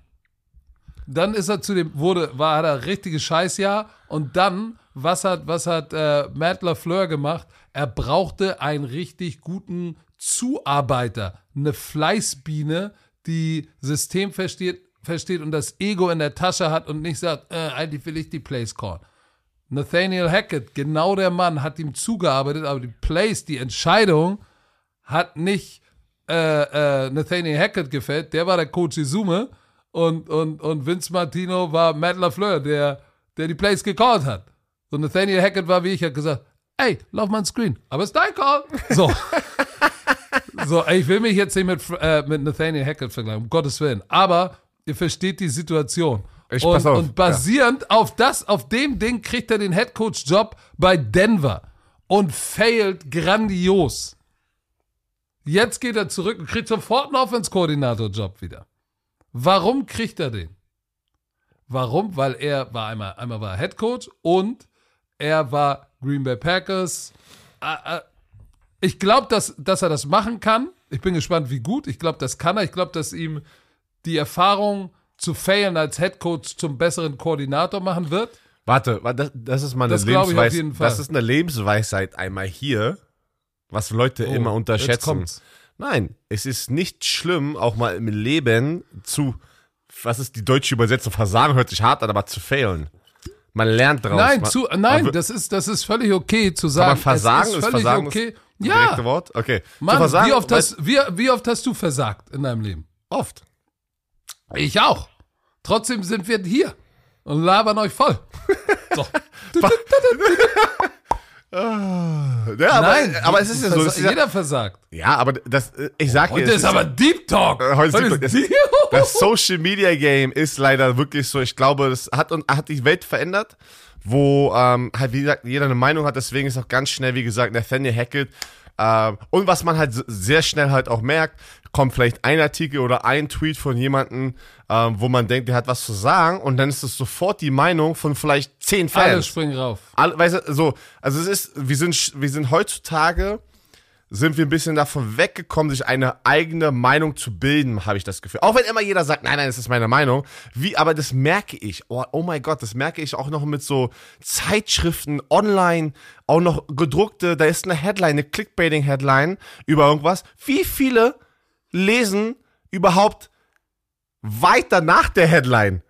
Dann ist er zu dem, wurde, war, hat er ein richtiges Scheißjahr. Und dann, was hat, was hat äh, Matt LaFleur gemacht? Er brauchte einen richtig guten Zuarbeiter. Eine Fleißbiene, die System versteht, versteht und das Ego in der Tasche hat und nicht sagt, äh, eigentlich will ich die Plays callen. Nathaniel Hackett, genau der Mann, hat ihm zugearbeitet, aber die Plays, die Entscheidung hat nicht äh, äh, Nathaniel Hackett gefällt, der war der Coach Izume und, und, und Vince Martino war Matt LaFleur, der, der die Plays gecallt hat. So Nathaniel Hackett war wie ich, hat gesagt, ey, lauf mal ein Screen, aber es ist dein Call. So. so, ich will mich jetzt nicht mit, äh, mit Nathaniel Hackett vergleichen, um Gottes Willen. Aber ihr versteht die Situation. Ich- und, pass auf, und basierend auf das, auf dem Ding kriegt er den Headcoach-Job bei Denver und failt grandios. Jetzt geht er zurück und kriegt sofort einen Offense-Koordinator-Job wieder. Warum kriegt er den? Warum? Weil er war einmal, einmal war Head Coach und er war Green Bay Packers. Ich glaube, dass, dass er das machen kann. Ich bin gespannt, wie gut. Ich glaube, das kann er. Ich glaube, dass ihm die Erfahrung zu failen als Head Coach zum besseren Koordinator machen wird. Warte, wa- das, das ist mal eine Das Lebensweisheit. Das ist eine Lebensweisheit einmal hier, was Leute immer Oh, Jetzt unterschätzen. Nein, es ist nicht schlimm, auch mal im Leben zu, was ist die deutsche Übersetzung? Versagen hört sich hart an, aber zu failen. Man lernt draus. Nein, zu, nein, das ist, das ist völlig okay zu sagen. man versagen? Es Ist ist völlig Versagen okay. das Ja, direkte Wort? Okay. Mann, versagen, wie, oft hast, wie, wie oft hast du versagt in deinem Leben? Oft. Ich auch. Trotzdem sind wir hier und labern euch voll. So. Ja, aber, Nein, aber es ist ja so. ist ja, jeder versagt. ja, aber das, ich sag dir, Heute es ist aber Deep Talk. Äh, heute ist Deep ist Talk. Deep das Social Media Game ist leider wirklich so. Ich glaube, das hat, hat die Welt verändert, wo ähm, halt wie gesagt jeder eine Meinung hat. Deswegen ist auch ganz schnell, wie gesagt, Nathaniel Hackett. Ähm, und was man halt sehr schnell halt auch merkt, kommt vielleicht ein Artikel oder ein Tweet von jemandem, ähm, wo man denkt, der hat was zu sagen, und dann ist es sofort die Meinung von vielleicht zehn Fans. Alle springen rauf. Alle, weißt du, so, also es ist, wir sind, wir sind heutzutage, sind wir ein bisschen davon weggekommen, sich eine eigene Meinung zu bilden, habe ich das Gefühl. Auch wenn immer jeder sagt, nein, nein, das ist meine Meinung. Wie, aber das merke ich. Oh, oh mein Gott, das merke ich auch noch mit so Zeitschriften online, auch noch gedruckte, da ist eine Headline, eine Clickbaiting-Headline über irgendwas. Wie viele lesen überhaupt weiter nach der Headline?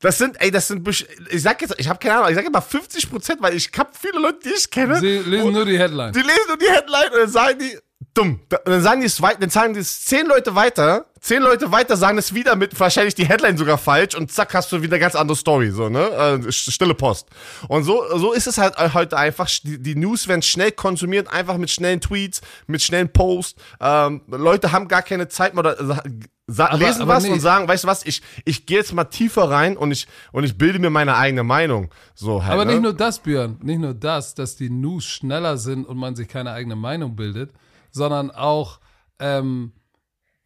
Das sind, ey, das sind, ich sag jetzt, ich habe keine Ahnung, ich sag immer 50 Prozent, weil ich hab viele Leute, die ich kenne. Sie lesen nur die Headline. Die lesen nur die Headline und dann sagen die, dumm. Und dann sagen die es weiter, dann sagen die es zehn Leute weiter, zehn Leute weiter sagen es wieder mit wahrscheinlich die Headline sogar falsch und zack hast du wieder eine ganz andere Story, so, ne? Äh, st- stille Post. Und so, so ist es halt heute einfach. Die, die News werden schnell konsumiert, einfach mit schnellen Tweets, mit schnellen Posts. Ähm, Leute haben gar keine Zeit mehr oder sa- sa Aber- lesen aber was nee. und sagen, weißt du was, ich, ich gehe jetzt mal tiefer rein und ich, und ich bilde mir meine eigene Meinung. So halt. Aber ne? nicht nur das, Björn, nicht nur das, dass die News schneller sind und man sich keine eigene Meinung bildet, sondern auch, ähm,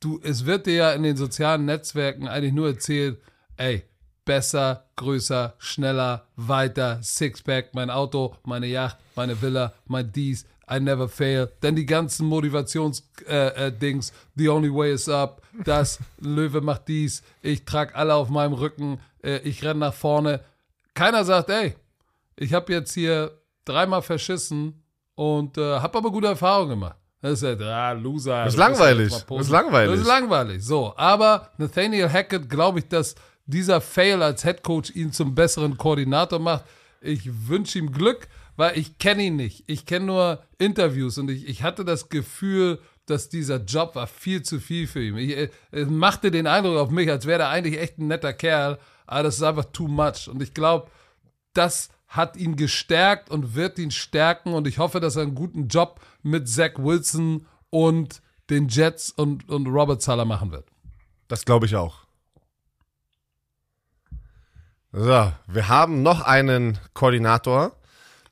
du, es wird dir ja in den sozialen Netzwerken eigentlich nur erzählt, ey, besser, größer, schneller, weiter, Sixpack, mein Auto, meine Yacht, meine Villa, mein dies, I never fail. Dann die ganzen Motivationsdings, äh, äh, Dings, the only way is up, das, Löwe macht dies, ich trage alle auf meinem Rücken, äh, ich renne nach vorne. Keiner sagt, ey, ich habe jetzt hier dreimal verschissen und äh, habe aber gute Erfahrungen gemacht. Das ist ja, ah, Loser. ist du musst langweilig. Das ist langweilig. Das ist langweilig. So, aber Nathaniel Hackett, glaube ich, dass dieser Fail als Headcoach ihn zum besseren Koordinator macht. Ich wünsche ihm Glück, weil ich kenne ihn nicht. Ich kenne nur Interviews und ich, ich hatte das Gefühl, dass dieser Job war viel zu viel für ihn. Ich, äh, es machte den Eindruck auf mich, als wäre er eigentlich echt ein netter Kerl, aber das ist einfach too much. Und ich glaube, das hat ihn gestärkt und wird ihn stärken und ich hoffe, dass er einen guten Job mit Zach Wilson und den Jets und, und Robert Sala machen wird. Das glaube ich auch. So, wir haben noch einen Koordinator,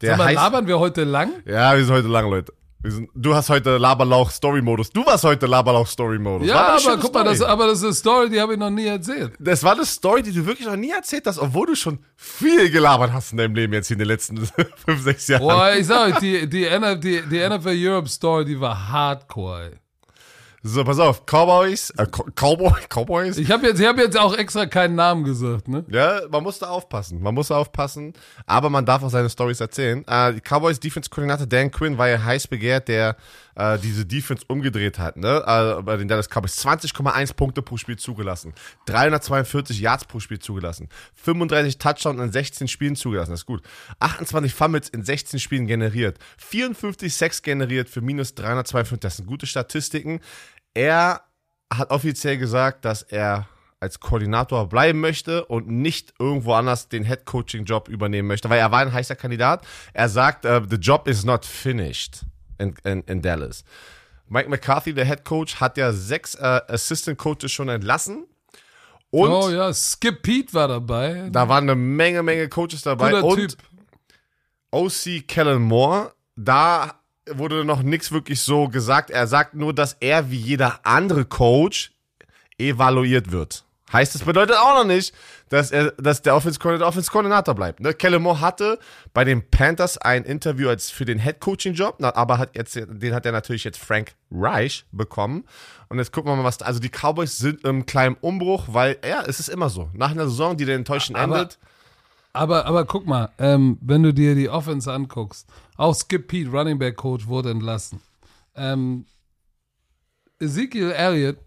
der Sag mal, heißt. labern wir heute lang? Ja, wir sind heute lang, Leute. Sind, du hast heute Laberlauch-Story-Modus. Du warst heute Laberlauch-Story-Modus. Ja, aber guck mal, das, aber das ist eine Story, die habe ich noch nie erzählt. das war eine Story, die du wirklich noch nie erzählt hast, obwohl du schon viel gelabert hast in deinem Leben jetzt hier in den letzten fünf, sechs Jahren. Boah, ich sag euch, die, die, NF, die, die NFL Europe Story, die war hardcore. Ey. So, pass auf. Cowboys, äh, Co- Cowboy, Cowboys. Ich habe jetzt, ich hab jetzt auch extra keinen Namen gesagt, ne? Ja, man muss da aufpassen. Man muss da aufpassen, aber man darf auch seine Stories erzählen. Äh, die Cowboys Defense Koordinator Dan Quinn war ja heiß begehrt, der äh, diese Defense umgedreht hat, ne? Äh, bei den Dallas Cowboys 20,1 Punkte pro Spiel zugelassen, 342 Yards pro Spiel zugelassen, 35 Touchdowns in 16 Spielen zugelassen, das ist gut. 28 Fumbles in 16 Spielen generiert, 54 Sacks generiert für minus 352, das sind gute Statistiken. Er hat offiziell gesagt, dass er als Koordinator bleiben möchte und nicht irgendwo anders den Head Coaching Job übernehmen möchte, weil er war ein heißer Kandidat. Er sagt, uh, the job is not finished in, in, in Dallas. Mike McCarthy, der Head Coach, hat ja sechs äh, Assistant Coaches schon entlassen. Und oh ja, Skip Pete war dabei. da waren eine Menge, Menge Coaches dabei. Guter und Typ. OC Kellen Moore, da wurde noch nichts wirklich so gesagt. Er sagt nur, dass er wie jeder andere Coach evaluiert wird. Heißt, es bedeutet auch noch nicht, dass er, dass der Offense Coordinator Offense Coordinator bleibt. Ne? Kellen Moore hatte bei den Panthers ein Interview als für den Head Coaching Job, na, aber hat jetzt, den hat er natürlich jetzt Frank Reich bekommen. Und jetzt gucken wir mal, was, also die Cowboys sind im kleinen Umbruch, weil, ja, es ist immer so. Nach einer Saison, die dann enttäuschend endet. Aber, aber guck mal, ähm, wenn du dir die Offense anguckst, auch Skip Pete, Running Back Coach, wurde entlassen. Ähm, Ezekiel Elliott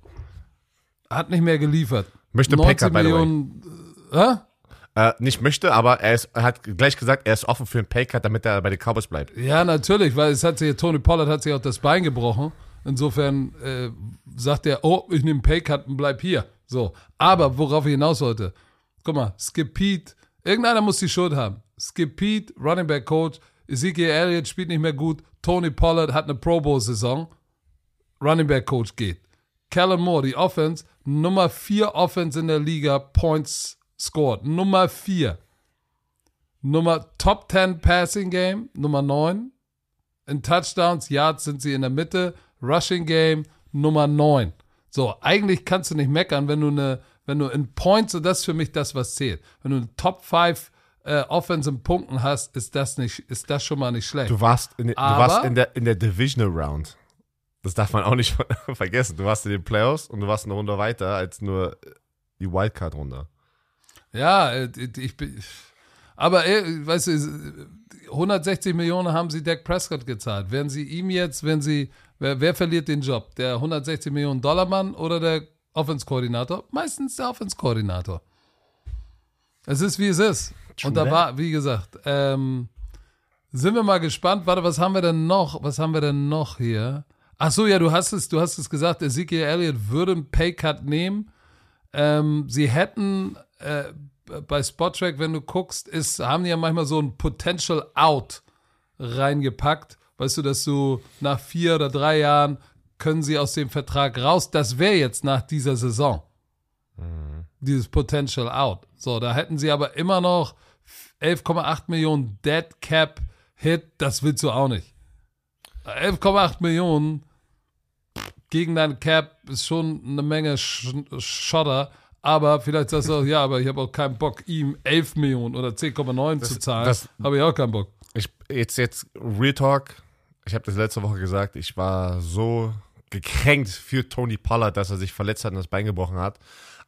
hat nicht mehr geliefert. Möchte 19 Packer, by the way. Millionen, äh? Äh, nicht möchte, aber er, ist, er hat gleich gesagt, er ist offen für einen Paycut, damit er bei den Cowboys bleibt. Ja, natürlich, weil es hat sich, Tony Pollard hat sich auch das Bein gebrochen. Insofern äh, sagt er, oh, ich nehme Paycut und bleib hier. So. Aber worauf ich hinaus wollte, guck mal, Skip Pete, irgendeiner muss die Schuld haben. Skip Pete, Running Back Coach, Ezekiel Elliott spielt nicht mehr gut, Tony Pollard hat eine Pro Bowl Saison, Running Back Coach geht. Kellen Moore, die Offense, Nummer 4 Offense in der Liga, Points scored. Nummer 4. Nummer Top 10 Passing Game, Nummer 9. In Touchdowns, Yards sind sie in der Mitte. Rushing Game, Nummer 9. So, eigentlich kannst du nicht meckern, wenn du eine, wenn du in Points, und das ist für mich das, was zählt. Wenn du eine Top 5 äh, Offense in Punkten hast, ist das nicht, ist das schon mal nicht schlecht. Du warst in, du Aber- warst in der, in der Divisional Round. Das darf man auch nicht vergessen. Du warst in den Playoffs und du warst eine Runde weiter als nur die Wildcard-Runde. Ja, äh, ich bin. Aber, äh, weißt du, 160 Millionen haben sie Dak Prescott gezahlt. Werden sie ihm jetzt, wenn sie, wer, wer verliert den Job? Der 160 Millionen Dollar Mann oder der Offense-Koordinator? Meistens der Offense-Koordinator. Es ist, wie es ist. Und da war, wie gesagt, ähm, sind wir mal gespannt. Warte, was haben wir denn noch? Was haben wir denn noch hier? Ach so, ja, du hast es, du hast es gesagt, Ezekiel Elliott würde einen Paycut nehmen. Ähm, sie hätten äh, bei Spottrack, wenn du guckst, ist, haben die ja manchmal so ein Potential Out reingepackt. Weißt du, dass du nach vier oder drei Jahren können sie aus dem Vertrag raus. Das wäre jetzt nach dieser Saison. Dieses Potential Out. So, da hätten sie aber immer noch 11,8 Millionen Dead Cap Hit. Das willst du auch nicht. 11,8 Millionen gegen dein Cap ist schon eine Menge Sch Schotter. Aber vielleicht sagst du auch, ja, aber ich habe auch keinen Bock, ihm 11 Millionen oder 10,9 zu zahlen. das- Habe ich auch keinen Bock. Ich, jetzt, jetzt, Real Talk. Ich habe das letzte Woche gesagt. Ich war so gekränkt für Tony Pollard, dass er sich verletzt hat und das Bein gebrochen hat.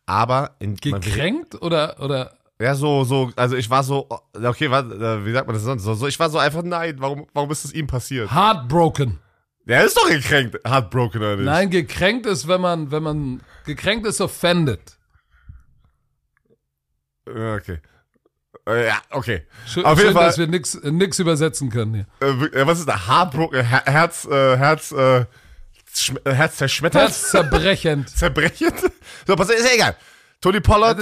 Aber in Gekränkt oder, oder Ja, so, so, also ich war so, okay, warte, wie sagt man das sonst? So, so, ich war so einfach, nein, warum, warum ist es ihm passiert? heartbroken? Der ist doch gekränkt, heartbroken oder nicht? Nein, gekränkt ist, wenn man, wenn man, gekränkt ist offended. Okay. Äh, Ja, okay. Schön, Auf jeden schön Fall, dass wir nix, nix übersetzen können hier. äh, äh, was ist da? Heartbroken, Her Herz, äh, Herz, äh, Äh, Herz zerschmettert? Herzzerbrechend. Zerbrechend? So, pass ist ja egal. Tony Pollard,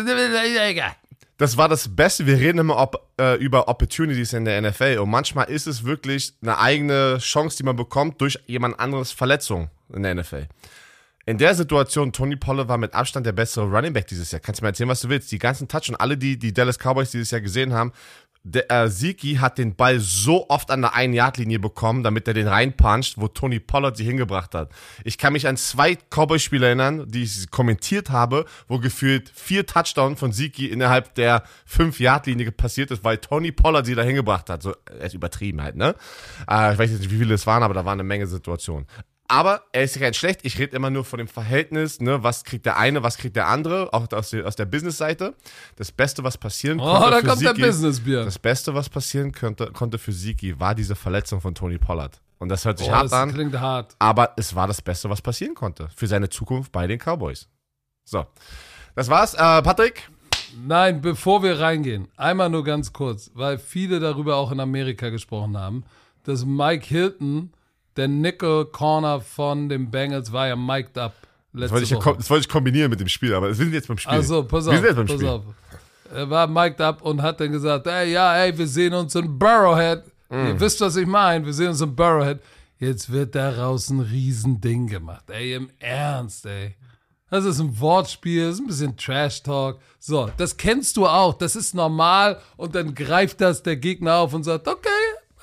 das war das Beste. Wir reden immer ob, äh, über Opportunities in der NFL und manchmal ist es wirklich eine eigene Chance, die man bekommt durch jemand anderes Verletzung in der NFL. In der Situation, Tony Pollard war mit Abstand der bessere Running Back dieses Jahr. Kannst du mir erzählen, was du willst. Die ganzen Touch und alle, die die Dallas Cowboys dieses Jahr gesehen haben, der, äh, Siki hat den Ball so oft an der Ein-Yard-Linie bekommen, damit er den reinpuncht, wo Tony Pollard sie hingebracht hat. Ich kann mich an zwei Cowboys-Spiele erinnern, die ich kommentiert habe, wo gefühlt vier Touchdowns von Siki innerhalb der 5-Yard-Linie passiert ist, weil Tony Pollard sie da hingebracht hat. So, er ist übertrieben halt, ne? Äh, ich weiß jetzt nicht, wie viele es waren, aber da waren eine Menge Situationen. Aber er ist ja kein schlecht. Ich rede immer nur von dem Verhältnis, ne? Was kriegt der eine, was kriegt der andere, auch aus der, aus der Business-Seite. Das Beste, was passieren Oh, konnte da für kommt der Siki- Businessbier. das Beste, was passieren könnte, konnte für Siki, war diese Verletzung von Tony Pollard. Und das hört sich Oh, hart das an, klingt hart. aber es war das Beste, was passieren konnte für seine Zukunft bei den Cowboys. So, das war's. Äh, Patrick? Nein, bevor wir reingehen, einmal nur ganz kurz, weil viele darüber auch in Amerika gesprochen haben, dass Mike Hilton, der Nickel Corner von den Bengals, war ja mic'd up Das wollte, ich, ja Woche. kom- das wollte ich kombinieren mit dem Spiel, aber wir sind jetzt beim Spiel. Also, pass Wir auf, sind jetzt beim pass Spiel. auf. Er war mic'd up und hat dann gesagt, ey, ja, ey, wir sehen uns in Burrowhead. Mm. Ihr wisst, was ich meine. Wir sehen uns in Burrowhead. Jetzt wird daraus ein Riesending gemacht. Ey, im Ernst, ey. Das ist ein Wortspiel, das ist ein bisschen Trash-Talk. So, das kennst du auch. Das ist normal. Und dann greift das der Gegner auf und sagt, okay,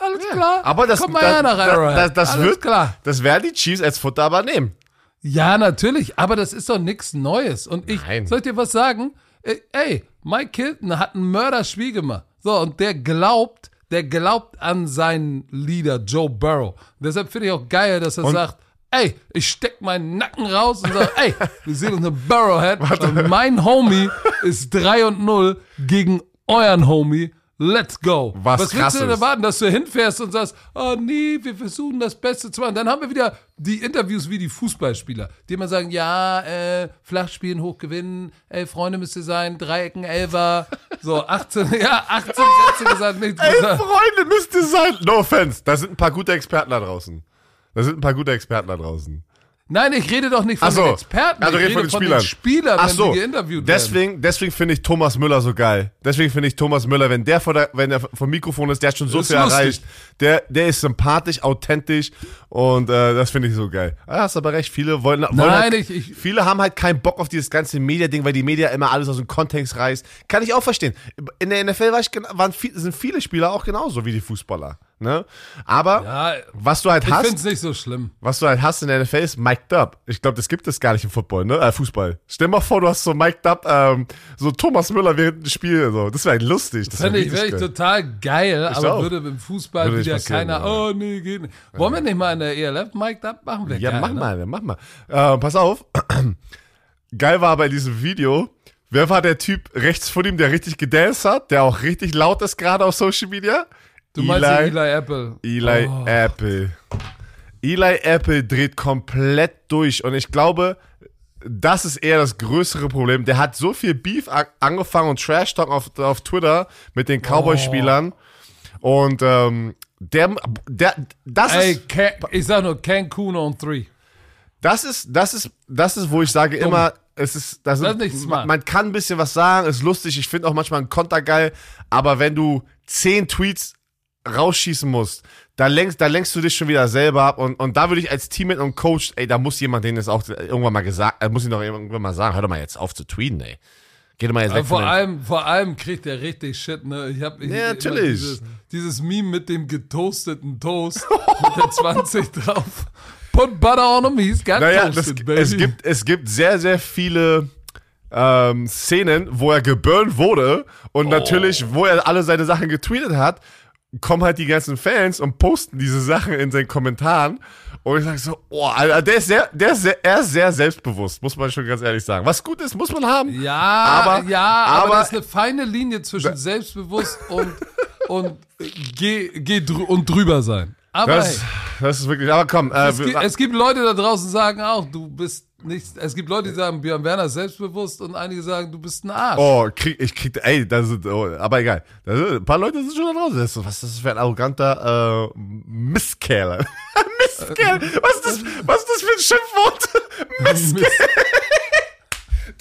alles klar. Aber das, Komm mal das, her nach das, das, das alles wird, klar. das werden die Chiefs als Futter aber nehmen. Ja, natürlich, aber das ist doch nichts Neues. Und ich Nein. soll ich dir was sagen? Ey, Ey, Mike Hilton hat ein Mörderspiel gemacht. So, und der glaubt, der glaubt an seinen Leader Joe Burrow. Deshalb finde ich auch geil, dass er sagt, ey, ich steck meinen Nacken raus und sag, ey, wir sehen uns eine Burrowhead und mein Homie ist 3 und 0 gegen euren Homie. Let's go. Was willst krass du denn erwarten, dass du hinfährst und sagst, oh nee, wir versuchen das Beste zu machen. Dann haben wir wieder die Interviews wie die Fußballspieler, die immer sagen, ja, äh, flach spielen, hoch gewinnen, ey, Freunde müsst ihr sein, Dreiecken, Elfer, So, 18, ja, 18 Sätze gesagt, nichts Ey, gesagt. Freunde, müsst ihr sein. No offense. Da sind ein paar gute Experten da draußen. Da sind ein paar gute Experten da draußen. Nein, ich rede doch nicht von so. den Experten, Also ich rede von den Spielern. den Spielern, Ach wenn so, die geinterviewt werden. deswegen, deswegen finde ich Thomas Müller so geil. Deswegen finde ich Thomas Müller, wenn der vor der, wenn er vom Mikrofon ist, der hat schon so Ist viel lustig. erreicht. Der, der ist sympathisch, authentisch und äh, das finde ich so geil. Ah, hast aber recht. Viele wollen, wollen Nein, halt, ich- ich- viele haben halt keinen Bock auf dieses ganze Media-Ding, weil die Media immer alles aus dem Kontext reißt. Kann ich auch verstehen. In der NFL war ich, waren sind viele Spieler auch genauso wie die Fußballer. Ne? Aber Ja, was du halt ich hast, finde es nicht so schlimm. was du halt hast in der NFL ist mic'd up. Ich glaube, das gibt es gar nicht im Football, ne? Äh, Fußball. Stell mal vor, du hast so mic'd up, ähm, so Thomas Müller während dem Spiel. So. Das wäre lustig. Das wär Fände ich, wäre ich total geil, aber auch. würde im Fußball Würde wieder keiner, ja. oh nee, geht nicht. Wollen wir nicht mal in der ELF Mike da machen? Wir Ja, geil, mach ne? mal, mach mal. Äh, pass auf. Geil war bei diesem Video. Wer war der Typ rechts von ihm, der richtig gedanced hat, der auch richtig laut ist gerade auf Social Media? Du meinst Eli, Eli Apple. Eli Oh. Apple. Eli Apple dreht komplett durch und ich glaube, das ist eher das größere Problem. Der hat so viel Beef angefangen und Trash Talk auf, auf Twitter mit den Cowboy-Spielern und ähm, der, der, das Ey, ist, Can, ich sag nur Cancun on three. das ist, das ist, das ist, wo ich sage immer, es ist, das, Das ist nicht smart. man kann ein bisschen was sagen, ist lustig. Ich finde auch manchmal einen Konter geil, aber wenn du zehn Tweets rausschießen musst, da lenkst, da lenkst du dich schon wieder selber ab und, und da würde ich als Teammate und Coach, ey, da muss jemand denen das auch irgendwann mal gesagt, äh, muss ich noch irgendwann mal sagen, hör doch mal jetzt auf zu tweeten, ey. Geh doch mal jetzt weg vor allem, vor allem kriegt er richtig Shit, ne? Ich hab ich, Ja, natürlich. Dieses, dieses Meme mit dem getoasteten Toast mit der 20 drauf. Put butter on him, he's got Naja, das, toasted, baby. es, gibt, es gibt sehr, sehr viele ähm, Szenen, wo er geburnt wurde und natürlich, wo er alle seine Sachen getweetet hat, kommen halt die ganzen Fans und posten diese Sachen in seinen Kommentaren. Und ich sag so, oh, Alter, der ist sehr, der ist sehr, er ist sehr selbstbewusst, muss man schon ganz ehrlich sagen. Was gut ist, muss man haben. Ja, Aber- ja, aber, aber- das ist eine feine Linie zwischen selbstbewusst und, und, geh, geh drü und drüber sein. Aber Das, das ist wirklich, aber komm, äh, es, gibt, es gibt Leute da draußen, die sagen auch, du bist nicht, es gibt Leute, die sagen, Björn Werner ist selbstbewusst und einige sagen, du bist ein Arsch. Oh, krieg, ich krieg, ey, das sind, oh, aber egal. Sind, ein paar Leute sind schon da draußen. Das ist Was ist das für ein arroganter äh, Mistkerl? Mistkerl? Was ist das, was ist das für ein Schimpfwort? Mistkerl.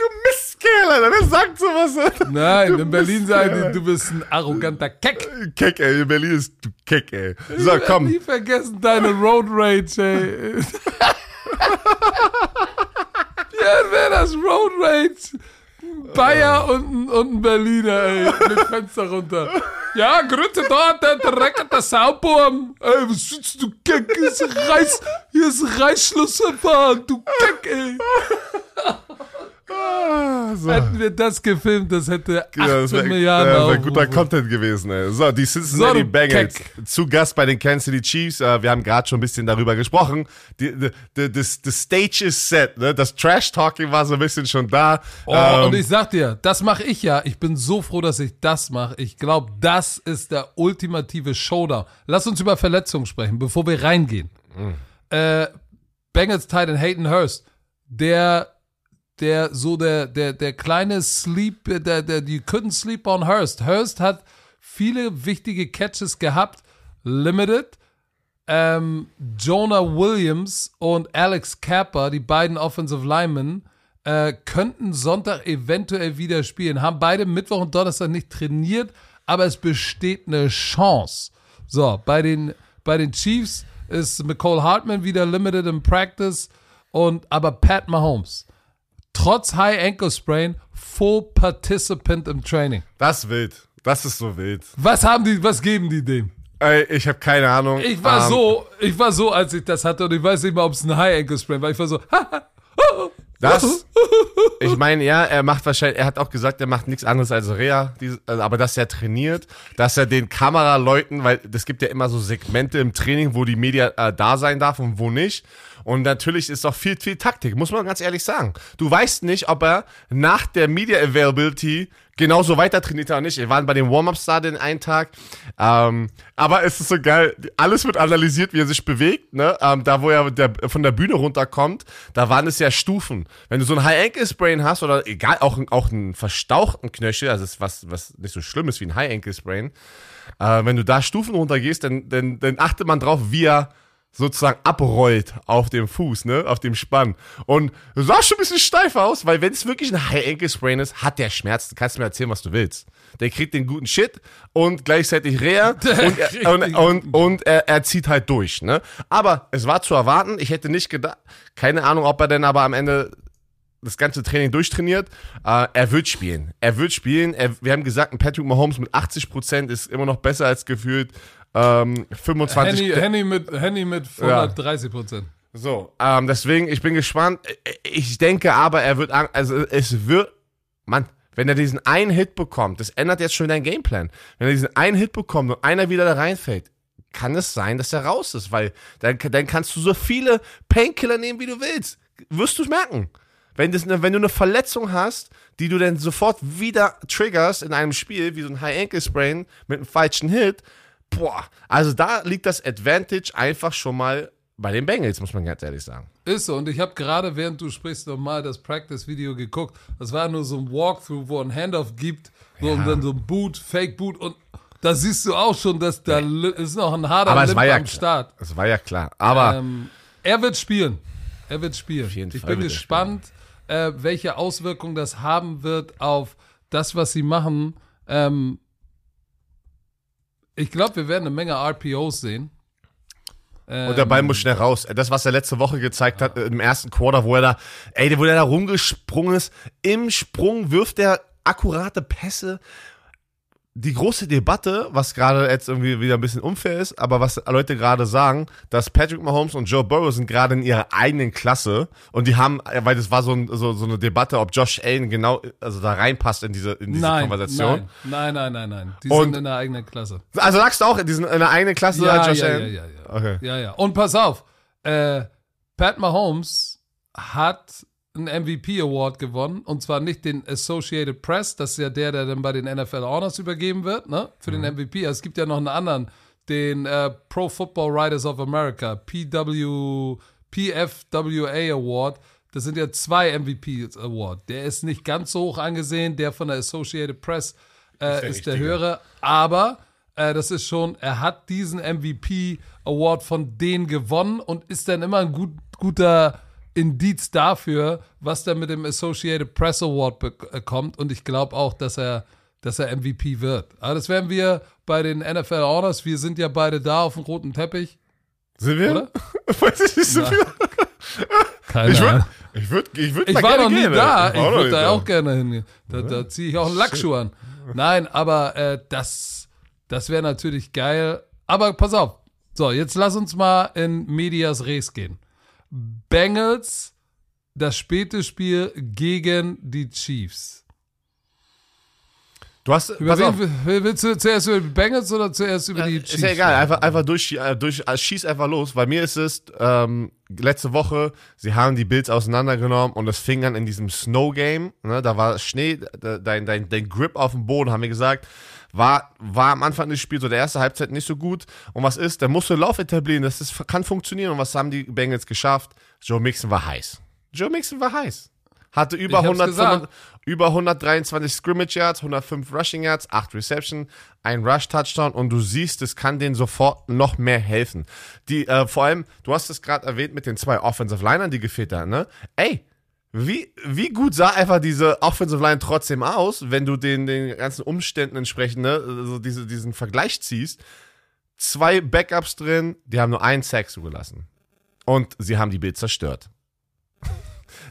Du Mistkerl, Alter. Wer sagt sowas? Nein, Du in Berlin sagen die, du bist ein arroganter Keck. Keck, ey. In Berlin ist du Keck, ey. So, Ich komm. nie vergessen deine Road Rage, ey. ja, wer das Road Rage? Bayer und ein, und ein Berliner, ey, mit Fenster runter. Ja, Grüße dort, der dreckige Sauburm. Ey, was sitzt du, Keck? Hier ist Reiß, hier ist Reißschluss verfahren, du Keck, ey. So. Hätten wir das gefilmt, das hätte 18 Ja, das wäre Milliarden wär guter Aufrufe. Content gewesen. Ey. So, die Cincinnati So, Bengals Keck. zu Gast bei den Kansas City Chiefs. Äh, wir haben gerade schon ein bisschen darüber gesprochen. Die, die, die, das- the stage is set. Ne? Das Trash-Talking war so ein bisschen schon da. Oh, Ähm, und ich sag dir, das mache ich ja. Ich bin so froh, dass ich das mache. Ich glaube, das ist der ultimative Showdown. Lass uns über Verletzungen sprechen, bevor wir reingehen. Äh, Bengals Titan Hayden Hurst, der, der so der, der, der kleine Sleep, der, der, you couldn't sleep on Hurst. Hurst hat viele wichtige Catches gehabt, limited. Ähm, Jonah Williams und Alex Capper, die beiden Offensive Linemen, äh, könnten Sonntag eventuell wieder spielen. Haben beide Mittwoch und Donnerstag nicht trainiert, aber es besteht eine Chance. So, bei den, bei den Chiefs ist McCall Hartman wieder limited in Practice und aber Pat Mahomes, trotz High Ankle Sprain, Full Participant im Training. das ist wild. Das ist so wild. Was haben die, was geben die dem? Ey, ich habe keine Ahnung. Ich war Ähm, so, ich war so, als ich das hatte und ich weiß nicht mal, ob es ein High Ankle Sprain war. Ich war so, Das, ich meine, ja, er macht wahrscheinlich, er hat auch gesagt, er macht nichts anderes als diese- also, aber dass er trainiert, dass er den Kameraleuten, weil es gibt ja immer so Segmente im Training, wo die Media äh, da sein darf und wo nicht. Und natürlich ist auch viel, viel Taktik, muss man ganz ehrlich sagen. Du weißt nicht, ob er nach der Media Availability genauso weiter trainiert oder nicht. Wir waren bei den Warm-Ups da den einen Tag. Ähm, aber es ist so geil, alles wird analysiert, wie er sich bewegt. Ne? Ähm, da, wo er der, von der Bühne runterkommt, da waren es ja Stufen. Wenn du so ein High-Ankle-Sprain hast oder egal, auch, auch einen verstauchten Knöchel, also ist was, was nicht so schlimm ist wie ein High-Ankle-Sprain, äh, wenn du da Stufen runtergehst, dann, dann, dann achtet man drauf, wie er sozusagen abrollt auf dem Fuß, ne, auf dem Spann. Und du sah schon ein bisschen steif aus, weil wenn es wirklich ein High Ankle Sprain ist, hat der Schmerz. Du kannst mir erzählen, was du willst. Der kriegt den guten Shit und gleichzeitig Reha und, er, und, und, und er, er zieht halt durch, ne. Aber es war zu erwarten. Ich hätte nicht gedacht, keine Ahnung, ob er denn aber am Ende das ganze Training durchtrainiert. Äh, er wird spielen. Er wird spielen. Er, wir haben gesagt, ein Patrick Mahomes mit 80% ist immer noch besser als gefühlt ähm, 25. Henny, Henny, mit, Henny mit 130 Prozent. So, ähm, deswegen, ich bin gespannt. Ich denke aber, er wird, also es wird, Mann, wenn er diesen einen Hit bekommt, das ändert jetzt schon dein Gameplan. Wenn er diesen einen Hit bekommt und einer wieder da reinfällt, kann es sein, dass er raus ist, weil dann, dann kannst du so viele Painkiller nehmen, wie du willst. Wirst du merken. Wenn, das, wenn du eine Verletzung hast, die du dann sofort wieder triggerst in einem Spiel, wie so ein High Ankle Sprain mit einem falschen Hit, boah, also da liegt das Advantage einfach schon mal bei den Bengals, muss man ganz ehrlich sagen. Ist so. Und ich habe gerade, während du sprichst, nochmal das Practice-Video geguckt. Das war nur so ein Walkthrough, wo ein Handoff gibt so, ja. und dann so ein Boot, Fake-Boot. Und da siehst du auch schon, dass da ist noch ein harter Aber Limp ja am Start. Es war ja klar. Aber ähm, er wird spielen. Er wird spielen. Ich bin gespannt, äh, welche Auswirkungen das haben wird auf das, was sie machen. Ähm, ich glaube, wir werden eine Menge RPOs sehen. Und der Ball muss schnell raus. Das, was er letzte Woche gezeigt hat im ersten Quarter, wo er da, ey, wo er da rumgesprungen ist, im Sprung wirft er akkurate Pässe die große Debatte, was gerade jetzt irgendwie wieder ein bisschen unfair ist, aber was Leute gerade sagen, dass Patrick Mahomes und Joe Burrow sind gerade in ihrer eigenen Klasse und die haben, weil das war so, ein, so, so eine Debatte, ob Josh Allen genau, also da reinpasst in diese, in diese nein, Konversation. Nein, nein, nein, nein, nein. Die und, sind in der eigenen Klasse. Also sagst du auch, die sind in der eigenen Klasse, ja, Josh ja, Allen? Ja, ja, ja. Okay. Ja, ja. Und pass auf, äh, Pat Mahomes hat einen MVP Award gewonnen und zwar nicht den Associated Press, das ist ja der, der dann bei den NFL Honors übergeben wird, ne, für mhm. den MVP. Es gibt ja noch einen anderen, den äh, Pro Football Writers of America, PW, PFWA Award. Das sind ja zwei MVP Award. Der ist nicht ganz so hoch angesehen, der von der Associated Press äh, ist, der, ist der höhere, aber äh, das ist schon, er hat diesen MVP Award von denen gewonnen und ist dann immer ein gut, guter Indiz dafür, was der mit dem Associated Press Award bekommt. Äh, Und ich glaube auch, dass er, dass er MVP wird. Aber das werden wir bei den NFL Honors. Wir sind ja beide da auf dem roten Teppich. Sind wir? Oder? Weiß ich nicht, sind wir? Keine ich Ahnung. Ich, würd, ich, würd ich war noch nie gehen, da. Ich, ich würde da auch gerne hingehen. Da, da ziehe ich auch einen Lackschuh an. Nein, aber äh, das, das wäre natürlich geil. Aber pass auf. So, jetzt lass uns mal in Medias Res gehen. Bengals das späte Spiel gegen die Chiefs. Du hast, über wen, willst du zuerst über die Bengals oder zuerst über die Chiefs? Ist ja egal, einfach, einfach durch, äh, durch, äh, schieß einfach los. Bei mir ist es ähm, letzte Woche, sie haben die Bills auseinandergenommen und es fing an in diesem Snow Game. Ne, da war Schnee, dein, dein, dein Grip auf dem Boden, haben wir gesagt. War, war am Anfang des Spiels, so der erste Halbzeit nicht so gut. Und was ist? Der musste Lauf etablieren, das ist, kann funktionieren. Und was haben die Bengals geschafft? Joe Mixon war heiß. Joe Mixon war heiß. Hatte über, 100, über 123 Scrimmage Yards, 105 Rushing Yards, 8 Reception, ein Rush Touchdown und du siehst, es kann denen sofort noch mehr helfen. Die, äh, vor allem, du hast es gerade erwähnt mit den zwei Offensive Linern, die gefehlt haben, ne? Ey, wie, wie gut sah einfach diese Offensive Line trotzdem aus, wenn du den, den ganzen Umständen entsprechend, ne, also diese, diesen Vergleich ziehst? Zwei Backups drin, die haben nur einen Sack zugelassen. Und sie haben die Bild zerstört.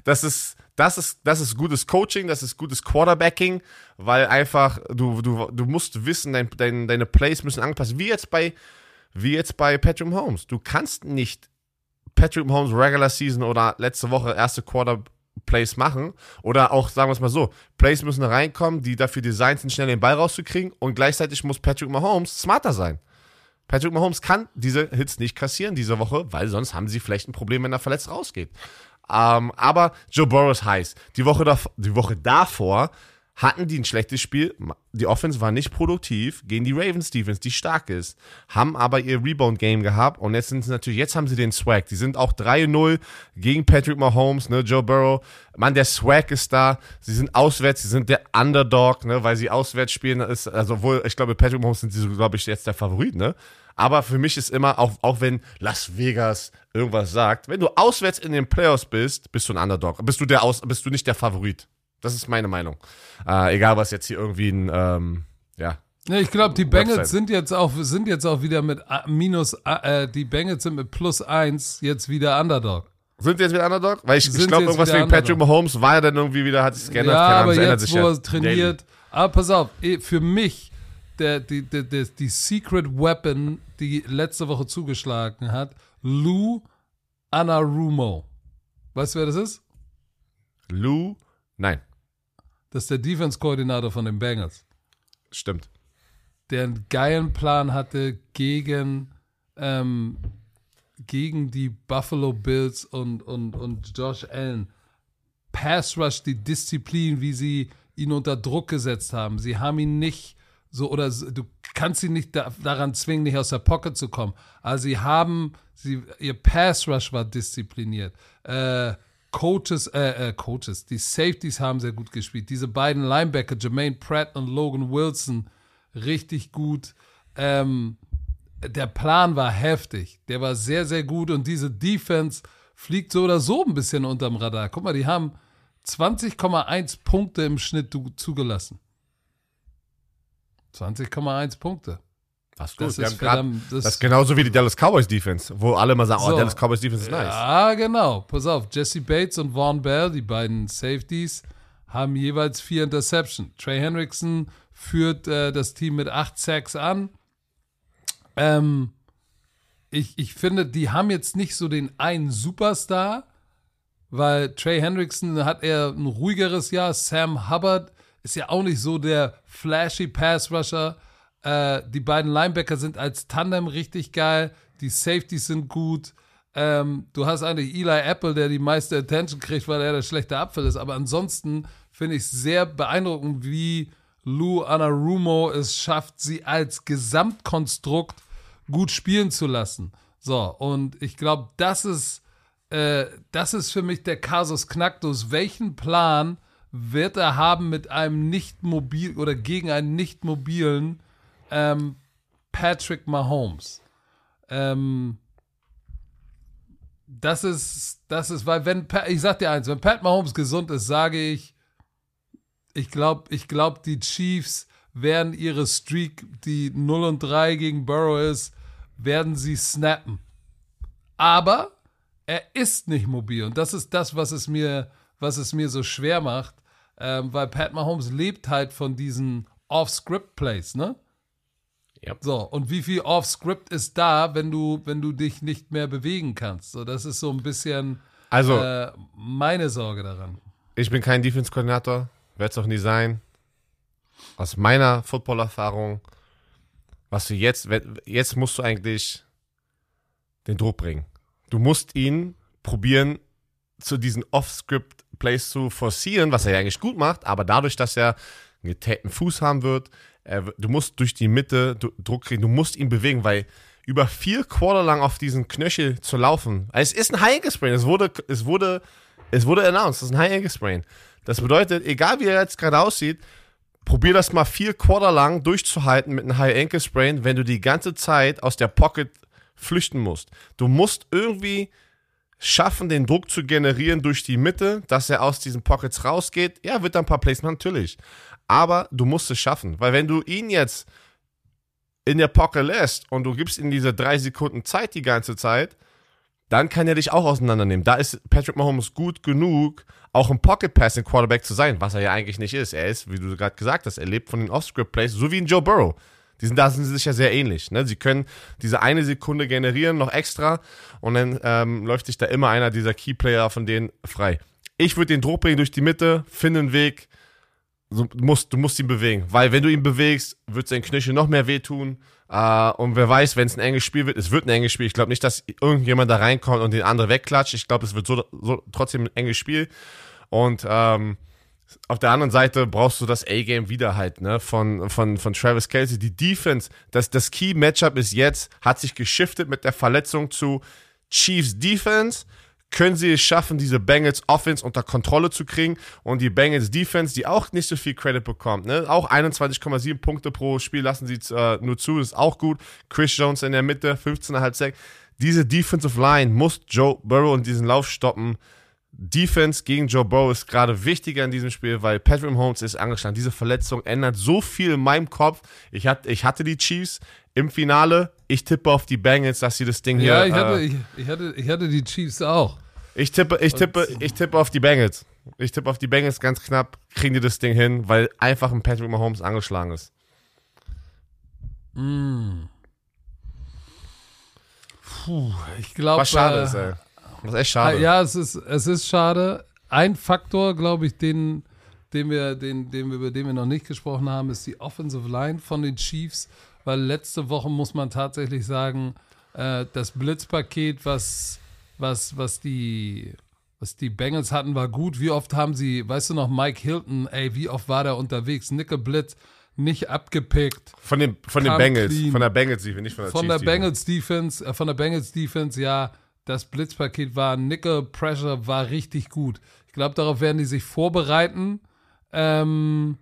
Das ist, das ist, das ist gutes Coaching, das ist gutes Quarterbacking, weil einfach du, du, du musst wissen, dein, dein, deine Plays müssen angepasst. Wie jetzt bei, wie jetzt bei Patrick Holmes. Du kannst nicht Patrick Holmes Regular Season oder letzte Woche erste Quarter Plays machen oder auch, sagen wir es mal so, Plays müssen reinkommen, die dafür designt sind, schnell den Ball rauszukriegen und gleichzeitig muss Patrick Mahomes smarter sein. Patrick Mahomes kann diese Hits nicht kassieren diese Woche, weil sonst haben sie vielleicht ein Problem, wenn er verletzt rausgeht. Ähm, aber Joe Burrow ist heiß. Die Woche, davor, die Woche davor hatten die ein schlechtes Spiel. Die Offense war nicht produktiv gegen die Ravens Defense, die stark ist. Haben aber ihr Rebound-Game gehabt und jetzt sind sie natürlich, jetzt haben sie den Swag. Die sind auch 3-0 gegen Patrick Mahomes, ne, Joe Burrow. Mann, der Swag ist da. Sie sind auswärts, sie sind der Underdog, ne, weil sie auswärts spielen. Ist, also wohl, ich glaube, Patrick Mahomes sind sie, glaube ich, jetzt der Favorit, ne? Aber für mich ist immer, auch, auch wenn Las Vegas irgendwas sagt, wenn du auswärts in den Playoffs bist, bist du ein Underdog. Bist du der Aus, bist du nicht der Favorit. Das ist meine Meinung. Äh, egal, was jetzt hier irgendwie ein, ähm, ja. Nee, ich glaube, die Bengals sind jetzt auch, sind jetzt auch wieder mit minus, äh, die Bengals sind mit plus eins jetzt wieder Underdog. Sind jetzt wieder Underdog? Weil ich, ich glaube, irgendwas wegen Underdog. Patrick Mahomes war ja dann irgendwie wieder, hat sich geändert. Ja, aber jetzt, wo ja er trainiert. Aber pass auf, eh, für mich, der, die, die, die, die Secret Weapon, die letzte Woche zugeschlagen hat, Lou Anarumo. Weißt du, wer das ist? Lou, nein. Das ist der Defense-Koordinator von den Bengals. Stimmt. Der einen geilen Plan hatte gegen, ähm, gegen die Buffalo Bills und, und, und Josh Allen. Pass Rush, die Disziplin, wie sie ihn unter Druck gesetzt haben. Sie haben ihn nicht so, oder du kannst ihn nicht da, daran zwingen, nicht aus der Pocket zu kommen. Also sie haben, sie, ihr Pass Rush war diszipliniert. Äh, Coaches, äh, äh, Coaches, die Safeties haben sehr gut gespielt. Diese beiden Linebacker, Jermaine Pratt und Logan Wilson, richtig gut. Ähm, der Plan war heftig. Der war sehr, sehr gut und diese Defense fliegt so oder so ein bisschen unterm Radar. Guck mal, die haben 20,1 Punkte im Schnitt zugelassen. 20,1 Punkte. Das, das, ist verdammt, das, das, ist genauso wie die Dallas Cowboys Defense, wo alle mal sagen, oh, so, oh, Dallas Cowboys Defense ist nice. Ja, genau. Pass auf, Jesse Bates und Vaughn Bell, die beiden Safeties, haben jeweils vier Interception. Trey Hendrickson führt äh, das Team mit acht Sacks an. Ähm, ich, ich finde, die haben jetzt nicht so den einen Superstar, weil Trey Hendrickson hat eher ein ruhigeres Jahr. Sam Hubbard ist ja auch nicht so der flashy Pass Rusher. Äh, die beiden Linebacker sind als Tandem richtig geil. Die Safeties sind gut. Ähm, du hast eigentlich Eli Apple, der die meiste Attention kriegt, weil er der schlechte Apfel ist. Aber ansonsten finde ich sehr beeindruckend, wie Lou Anarumo es schafft, sie als Gesamtkonstrukt gut spielen zu lassen. So, und ich glaube, das ist, äh, das ist für mich der Kasus Knacktus. Welchen Plan wird er haben mit einem nicht mobil oder gegen einen nicht mobilen ähm, Patrick Mahomes. Ähm, das ist, das ist, weil wenn, ich sag dir eins, wenn Pat Mahomes gesund ist, sage ich, ich glaube, ich glaube, die Chiefs werden ihre Streak, die 0 und 3 gegen Burrow ist, werden sie snappen. Aber er ist nicht mobil und das ist das, was es mir, was es mir so schwer macht, ähm, weil Pat Mahomes lebt halt von diesen Off-Script-Plays, ne? Ja. So, und wie viel Off-Script ist da, wenn du, wenn du dich nicht mehr bewegen kannst? So, das ist so ein bisschen also, äh, meine Sorge daran. Ich bin kein Defense-Koordinator, werde es auch nie sein. Aus meiner Football-Erfahrung, was du jetzt, jetzt musst du eigentlich den Druck bringen. Du musst ihn probieren, zu diesen Off-Script-Plays zu forcieren, was er ja eigentlich gut macht, aber dadurch, dass er einen getäten Fuß haben wird, er, du musst durch die Mitte Druck kriegen, du musst ihn bewegen, weil über vier Quarter lang auf diesen Knöchel zu laufen, es ist ein High Ankle Sprain, es wurde, es wurde, es wurde announced, das ist ein High Ankle Sprain. Das bedeutet, egal wie er jetzt gerade aussieht, probier das mal vier Quarter lang durchzuhalten mit einem High Ankle Sprain, wenn du die ganze Zeit aus der Pocket flüchten musst. Du musst irgendwie schaffen, den Druck zu generieren durch die Mitte, dass er aus diesen Pockets rausgeht. Ja, wird dann ein paar Plays machen, natürlich aber du musst es schaffen, weil wenn du ihn jetzt in der Pocket lässt und du gibst ihm diese drei Sekunden Zeit die ganze Zeit, dann kann er dich auch auseinandernehmen. Da ist Patrick Mahomes gut genug, auch ein Pocket Passing Quarterback zu sein, was er ja eigentlich nicht ist. Er ist, wie du gerade gesagt hast, er lebt von den Off-Script Plays, so wie ein Joe Burrow. Die sind, da sind sie sich ja sehr ähnlich. Ne? Sie können diese eine Sekunde generieren, noch extra, und dann ähm, läuft sich da immer einer dieser Key Player von denen frei. Ich würde den Druck bringen durch die Mitte, finde einen Weg, du, musst, du musst ihn bewegen. Weil wenn du ihn bewegst, wird sein Knöchel noch mehr wehtun. Äh, und wer weiß, wenn es ein enges Spiel wird, es wird ein enges Spiel. Ich glaube nicht, dass irgendjemand da reinkommt und den anderen wegklatscht. Ich glaube, es wird so, so trotzdem ein enges Spiel. Und ähm, auf der anderen Seite brauchst du das A-Game wieder halt, ne, von, von, von Travis Kelsey. Die Defense, das, das Key-Matchup ist jetzt, hat sich geschiftet mit der Verletzung zu Chiefs Defense. Können sie es schaffen, diese Bengals Offense unter Kontrolle zu kriegen und die Bengals Defense, die auch nicht so viel Credit bekommt, ne? Auch 21,7 Punkte pro Spiel lassen sie äh, nur zu, ist auch gut. Chris Jones in der Mitte, 15,5 Sack. Diese Defensive Line muss Joe Burrow in diesen Lauf stoppen. Defense gegen Joe Burrow ist gerade wichtiger in diesem Spiel, weil Patrick Mahomes ist angeschlagen. Diese Verletzung ändert so viel in meinem Kopf. Ich, hat, ich hatte die Chiefs im Finale. Ich tippe auf die Bengals, dass sie das Ding hier. Ja, ich hatte, äh, ich, ich, hatte, ich hatte die Chiefs auch. Ich tippe, ich tippe, ich tippe auf die Bengals. Ich tippe auf die Bengals ganz knapp. Kriegen die das Ding hin, weil einfach ein Patrick Mahomes angeschlagen ist. Mm. Puh, ich glaube. Was schade äh, ist, ey. Ist echt schade. Ja, es ist, es ist schade. Ein Faktor, glaube ich, den, den wir, den, den wir, über den wir noch nicht gesprochen haben, ist die Offensive Line von den Chiefs, weil letzte Woche muss man tatsächlich sagen, äh, das Blitzpaket, was, was, was die, was die Bengals hatten, war gut. Wie oft haben sie, weißt du noch, Mike Hilton, ey, wie oft war der unterwegs? Nickel Blitz, nicht abgepickt. Von den, von den Bengals, clean. von der Bengals Defense, nicht von der Von Chiefs der Bengals Defense, äh, von der Bengals Defense, ja, das Blitzpaket war, Nickel Pressure war richtig gut. Ich glaube, darauf werden die sich vorbereiten. Ähm,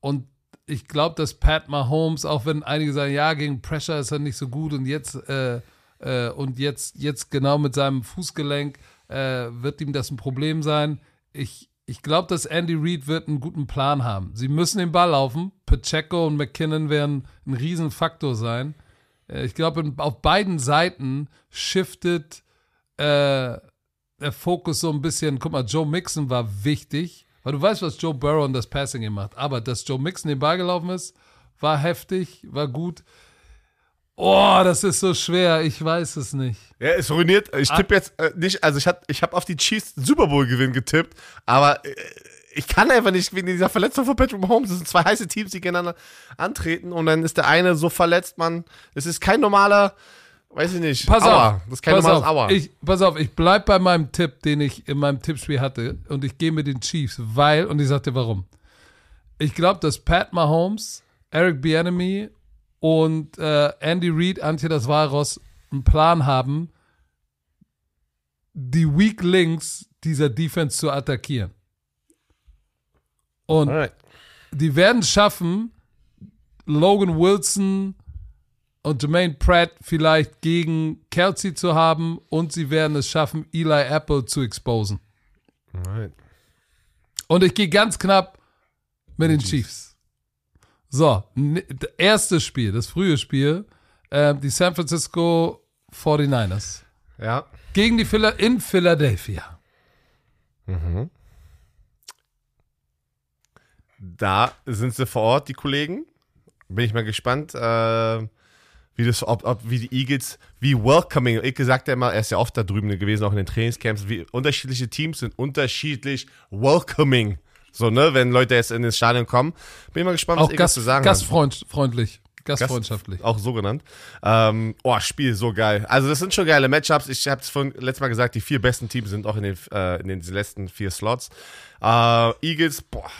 und ich glaube, dass Pat Mahomes, auch wenn einige sagen, ja, gegen Pressure ist er nicht so gut und jetzt, äh, äh, und jetzt, jetzt genau mit seinem Fußgelenk äh, wird ihm das ein Problem sein. Ich, ich glaube, dass Andy Reid wird einen guten Plan haben. Sie müssen den Ball laufen. Pacheco und McKinnon werden ein Riesenfaktor sein. Äh, ich glaube, auf beiden Seiten shiftet äh, der Fokus so ein bisschen. Guck mal, Joe Mixon war wichtig, weil du weißt, was Joe Burrow und das Passing gemacht. Aber dass Joe Mixon den Ball gelaufen ist, war heftig, war gut. Oh, das ist so schwer. Ich weiß es nicht. Ja, es ruiniert. Ich ah. tippe jetzt äh, nicht. Also ich habe ich hab auf die Chiefs Super Bowl Gewinn getippt, aber äh, ich kann einfach nicht wegen dieser Verletzung von Patrick Mahomes. Das sind zwei heiße Teams, die gegeneinander antreten und dann ist der eine so verletzt, man. Es ist kein normaler, weiß ich nicht. Pass Aua. auf. Das ist kein pass normales auf. Aua. Ich, pass auf, ich bleib bei meinem Tipp, den ich in meinem Tippspiel hatte und ich gehe mit den Chiefs, weil, und ich sag dir warum. Ich glaube, dass Pat Mahomes, Eric Bieniemy und äh, Andy Reid, Antje das Valros einen Plan haben, die Weak Links dieser Defense zu attackieren. Und Alright. die werden es schaffen, Logan Wilson und Jermaine Pratt vielleicht gegen Kelsey zu haben und sie werden es schaffen, Eli Apple zu exposen. Alright. Und ich gehe ganz knapp mit den Chiefs. So, erstes Spiel, das frühe Spiel, äh, die San Francisco 49ers. Ja. Gegen die Phila in Philadelphia. Mhm. Da sind sie vor Ort, die Kollegen. Bin ich mal gespannt, äh, wie das, ob, ob, wie die Eagles, wie welcoming. Ich gesagt ja immer, er ist ja oft da drüben gewesen, auch in den Trainingscamps, wie unterschiedliche Teams sind unterschiedlich welcoming. So, ne, wenn Leute jetzt in das Stadion kommen. Bin ich mal gespannt, was auch Gast, zu sagen Gastfreundlich. Gastfreundschaftlich. Gast, auch so genannt. Ähm, oh, Spiel, so geil. Also, das sind schon geile Matchups. Ich habe es von letztes Mal gesagt, die vier besten Teams sind auch in den, äh, in den letzten vier Slots. Äh, Eagles, boah,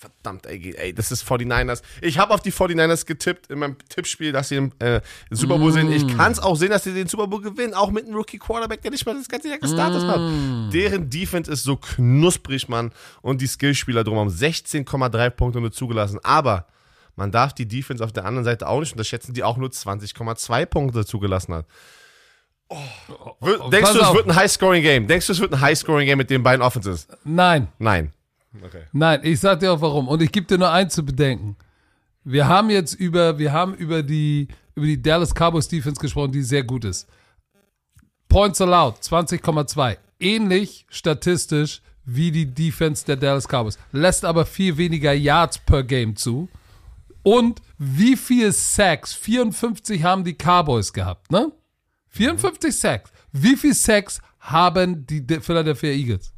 Verdammt, ey, ey, das ist 49ers. Ich habe auf die 49ers getippt in meinem Tippspiel, dass sie im, äh, Super Bowl mm. sind. Ich mm. kann es auch sehen, dass sie den Super Bowl gewinnen, auch mit einem Rookie-Quarterback, der nicht mal das ganze Jahr gestartet mm. hat. Deren Defense ist so knusprig, Mann. Und die Skillspieler drum haben 16,3 Punkte nur zugelassen. Aber man darf die Defense auf der anderen Seite auch nicht unterschätzen, die auch nur 20,2 Punkte zugelassen hat. Oh. oh Denkst du, es wird ein High-Scoring-Game? Denkst du, es wird ein High-Scoring-Game mit den beiden Offenses? Nein. Nein. Okay. Nein, ich sag dir auch warum. Und ich gebe dir nur eins zu bedenken. Wir haben jetzt über, wir haben über die, über die Dallas Cowboys Defense gesprochen, die sehr gut ist. Points allowed, 20,2. Ähnlich statistisch wie die Defense der Dallas Cowboys. Lässt aber viel weniger Yards per Game zu. Und wie viel Sacks? 54 haben die Cowboys gehabt, ne? 54 Sacks. Wie viel Sacks haben die Philadelphia Eagles?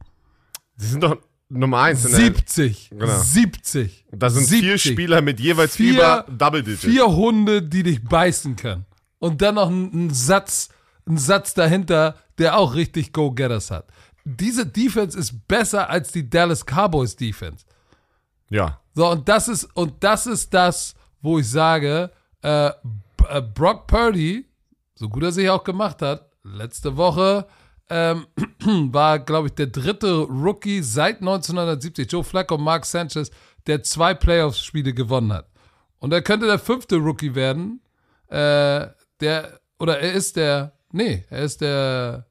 Sie sind doch Nummer 1 in der 70. Genau. 70. Da sind 70. vier Spieler mit jeweils Vier- über Double Digit. Vier Hunde, die dich beißen können. Und dann noch ein, Satz, ein Satz dahinter, der auch richtig Go-Getters hat. Diese Defense ist besser als die Dallas Cowboys Defense. Ja. So, und das ist, und das ist das, wo ich sage, äh, äh, Brock Purdy, so gut er sich auch gemacht hat, letzte Woche ähm, war, glaube ich, der dritte Rookie seit 1970, Joe Flacco, Mark Sanchez, der zwei Playoffs-Spiele gewonnen hat. Und er könnte der fünfte Rookie werden, äh, der, oder er ist der, nee, er ist der,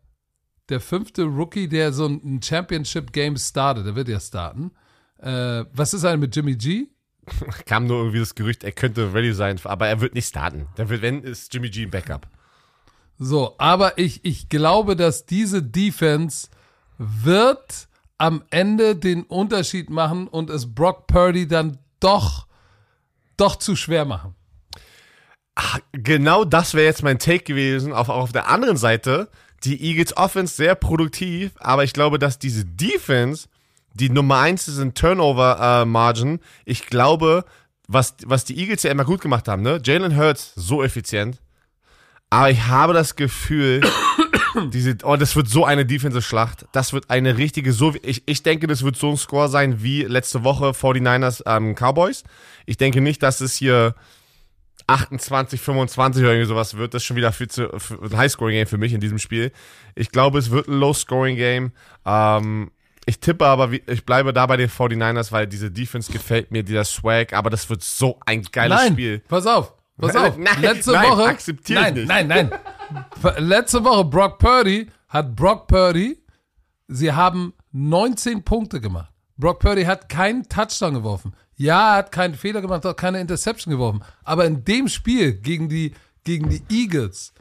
der fünfte Rookie, der so ein Championship-Game startet. Der wird ja starten. Äh, was ist eigentlich mit Jimmy G? Kam nur irgendwie das Gerücht, er könnte ready sein, aber er wird nicht starten. Der wird, wenn, ist Jimmy G ein Backup. So, aber ich, ich glaube, dass diese Defense wird am Ende den Unterschied machen und es Brock Purdy dann doch, doch zu schwer machen. Genau das wäre jetzt mein Take gewesen. Auf, auch auf der anderen Seite, die Eagles Offense sehr produktiv, aber ich glaube, dass diese Defense, die Nummer eins ist in Turnover äh, Margin, ich glaube, was, was die Eagles ja immer gut gemacht haben, ne? Jalen Hurts, so effizient. Aber ich habe das Gefühl, diese, oh, das wird so eine Defensive-Schlacht. Das wird eine richtige, so, wie- ich, ich denke, das wird so ein Score sein wie letzte Woche 49ers ähm, Cowboys. Ich denke nicht, dass es hier 28, 25 oder irgendwie sowas wird. Das ist schon wieder viel zu, ein High-Scoring-Game für mich in diesem Spiel. Ich glaube, es wird ein Low-Scoring-Game. Ähm, ich tippe aber, wie- ich bleibe da bei den 49ers, weil diese Defense gefällt mir, dieser Swag, aber das wird so ein geiles Nein, Spiel. pass auf, pass Nein, auf. nein, Letzte nein, Woche, akzeptiere ich nein, nicht. nein, nein. Letzte Woche Brock Purdy hat Brock Purdy, sie haben 19 Punkte gemacht. Brock Purdy hat keinen Touchdown geworfen. Ja, er hat keinen Fehler gemacht, hat keine Interception geworfen. Aber in dem Spiel gegen die, gegen die Eagles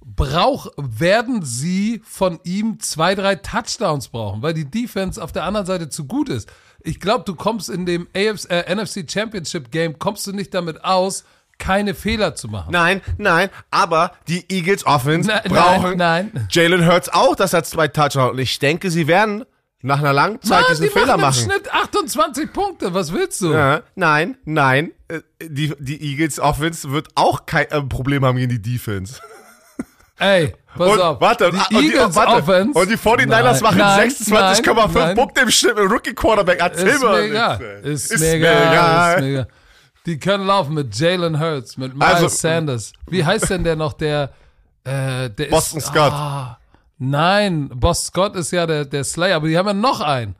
brauch, werden sie von ihm zwei, drei Touchdowns brauchen, weil die Defense auf der anderen Seite zu gut ist. Ich glaube, du kommst in dem AFC, äh, NFC Championship Game, kommst du nicht damit aus, keine Fehler zu machen. Nein, nein, aber die Eagles Offense Nein, brauchen nein, nein. Jalen Hurts auch, dass er zwei Touchdowns und ich denke, sie werden nach einer langen Zeit Mann, diesen die Fehler machen im. Schnitt 28 Punkte. Was willst du? Ja, nein, nein, äh, die, die Eagles Offense wird auch kein äh, Problem haben gegen die Defense. Ey, pass Und auf. warte, die und, die, Eagles warte, Offense. und die 49ers Nein, machen nein, 26,5 nein, Punkte im Schnitt mit Rookie Quarterback. Erzähl Ist mir mir nichts. Ist, mir egal. Ist mir egal. Die können laufen mit Jalen Hurts, mit Miles Also- Sanders. Wie heißt denn der noch, der, äh, der Boston ist, Scott. Ah, nein, Boston Scott ist ja der, der Slayer, aber die haben ja noch einen.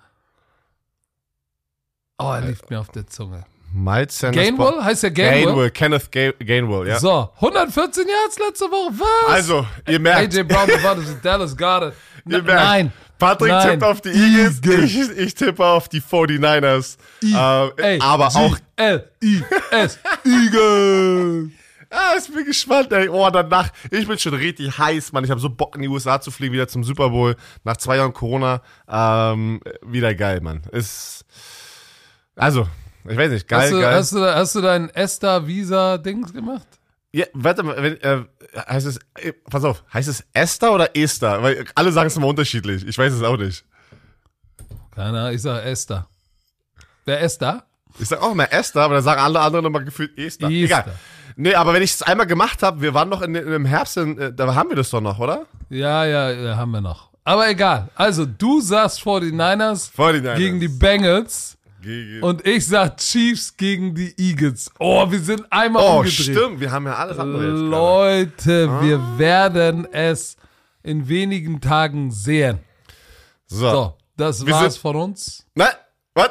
Oh, er liegt mir auf der Zunge. Miles Sanders. Gainwell? Heißt der Gainwell? Gainwell, Kenneth Ga Gainwell, ja. So, 114 Yards letzte Woche, was? Also, ihr merkt, AJ Brown bewartet Dallas Goddard. ihr merkt, Nein. Patrick Nein. tippt auf die Eagles, Eagles. ich, ich tippe auf die 49ers. I- Ey, aber auch L-I-S. Eagle. Ah, ich bin gespannt, ey. Oh, danach, ich bin schon richtig heiß, Mann. Ich habe so Bock in die USA zu fliegen, wieder zum Super Bowl. Nach zwei Jahren Corona. Ähm, wieder geil, Mann. Ist, also, ich weiß nicht, geil, Hast du, geil. hast, du, hast du dein Esta-Visa-Dings gemacht? ja, warte mal, wenn, äh, heißt es, äh, pass auf, heißt es Esther oder Esther? Weil alle sagen es immer unterschiedlich. Ich weiß es auch nicht. Keine Ahnung, ich sag Esther. Wer Esther? Ich sag auch immer Esther, aber dann sagen alle anderen immer gefühlt Esther. Esther. Egal. Nee, aber wenn ich es einmal gemacht habe, wir waren noch in, in, im Herbst, in, äh, da haben wir das doch noch, oder? Ja, ja, haben wir noch. Aber egal. Also, du sagst 49ers, 49ers. gegen die Bengals und ich sag Chiefs gegen die Eagles. Oh, wir sind einmal Oh, umgedreht. stimmt, wir haben ja alles andere jetzt. Leute, wir werden es in wenigen Tagen sehen. So. So, das Wir war's von uns. Nein, was?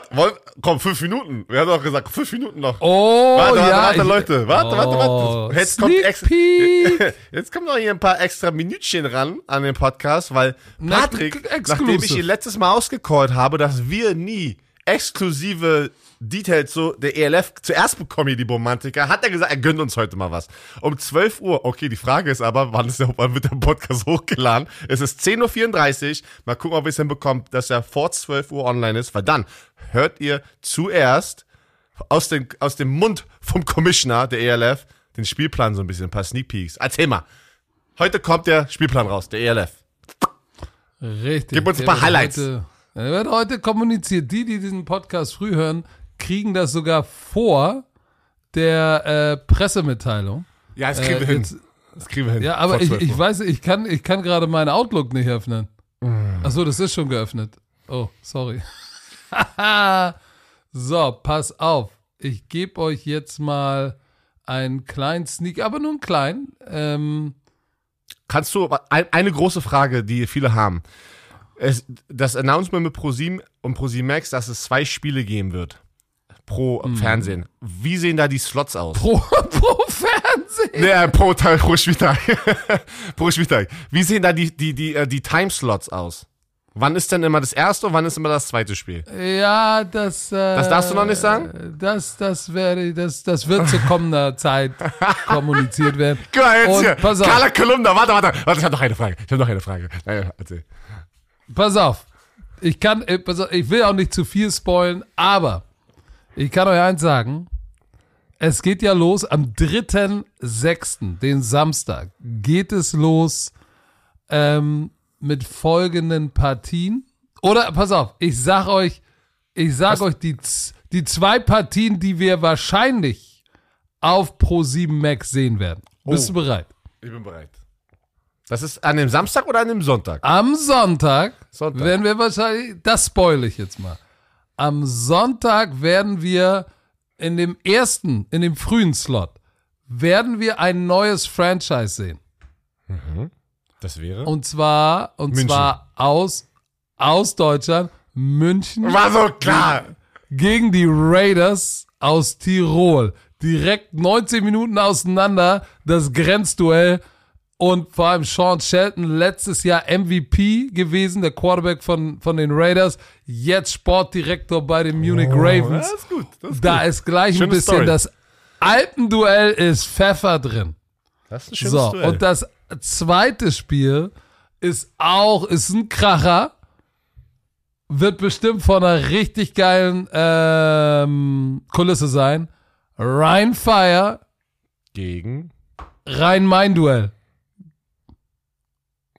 Komm, fünf Minuten. Wir haben doch gesagt, fünf Minuten noch. Oh, warte, warte, ja. warte, ich- Leute. Warte, warte, Oh, warte. Jetzt kommt, Sneak ex Peek. Jetzt kommen noch hier ein paar extra Minütchen ran an den Podcast, weil Na, Patrick, exclusive. nachdem ich ihn letztes Mal ausgecallt habe, dass wir nie exklusive Details so der ELF zuerst bekommen, hier die Romantiker, hat er gesagt, er gönnt uns heute mal was. Um 12 Uhr, okay, die Frage ist aber, wann, ist der, wann wird der Podcast hochgeladen? Es ist 10.34 Uhr, mal gucken, ob wir es hinbekommen, dass er vor 12 Uhr online ist, weil dann hört ihr zuerst aus, den, aus dem Mund vom Commissioner der ELF den Spielplan so ein bisschen, ein paar Sneak Peeks. Erzähl mal. Heute kommt der Spielplan raus, der ELF. Richtig. Gib uns ein paar Highlights. Heute, Er wird heute kommuniziert. Die, die diesen Podcast früh hören, kriegen das sogar vor der äh, Pressemitteilung. Ja, das kriegen Äh, wir hin. jetzt- Das kriegen wir hin. Ja, aber ich, 12 ich weiß, ich kann, ich kann gerade meinen Outlook nicht öffnen. Mm. Achso, das ist schon geöffnet. Oh, sorry. so, pass auf. Ich gebe euch jetzt mal einen kleinen Sneak, aber nur einen kleinen. Ähm, Kannst du, ein, eine große Frage, die viele haben. Es, das Announcement mit ProSieben und ProSieben Max, dass es zwei Spiele geben wird. Pro Fernsehen. Wie sehen da die Slots aus? pro, pro Fernsehen. Nee, pro, pro Spieltag. pro Spieltag. Wie sehen da die, die, die, äh, die Timeslots aus? Wann ist denn immer das erste und wann ist immer das zweite Spiel? Ja, das. Äh, Das darfst du noch nicht sagen? Das, das werde, das, das wird zu kommender Zeit kommuniziert werden. Guck mal, jetzt Und hier. pass auf. Carla Kolumna, warte, warte, warte, ich habe noch eine Frage. Ich habe noch eine Frage. Naja, erzähl. Pass auf. Ich kann, äh, pass auf, ich will auch nicht zu viel spoilen, aber ich kann euch eins sagen. Es geht ja los am 3.6., den Samstag, geht es los ähm, mit folgenden Partien. Oder, pass auf, ich sag euch, ich sag euch die, die zwei Partien, die wir wahrscheinlich auf Pro7 Max sehen werden. Bist Oh. du bereit? Ich bin bereit. Das ist an dem Samstag oder an dem Sonntag? Am Sonntag, Sonntag. werden wir wahrscheinlich, das spoile ich jetzt mal. Am Sonntag werden wir in dem ersten, in dem frühen Slot, werden wir ein neues Franchise sehen. Das wäre? Und zwar, und München. zwar aus, aus Deutschland, München War so klar. gegen die Raiders aus Tirol. Direkt 19 Minuten auseinander, das Grenzduell. Und vor allem Sean Shelton, letztes Jahr MVP gewesen, der Quarterback von, von den Raiders, jetzt Sportdirektor bei den Munich Ravens. Das ist gut. Ist Da gut. ist gleich ein Schöne bisschen Story. das Alpenduell ist Pfeffer drin. Das ist ein So, Duell. und das zweite Spiel ist auch, ist ein Kracher. Wird bestimmt von einer richtig geilen ähm, Kulisse sein. Rhein Fire, Gegen Rhein-Main-Duell.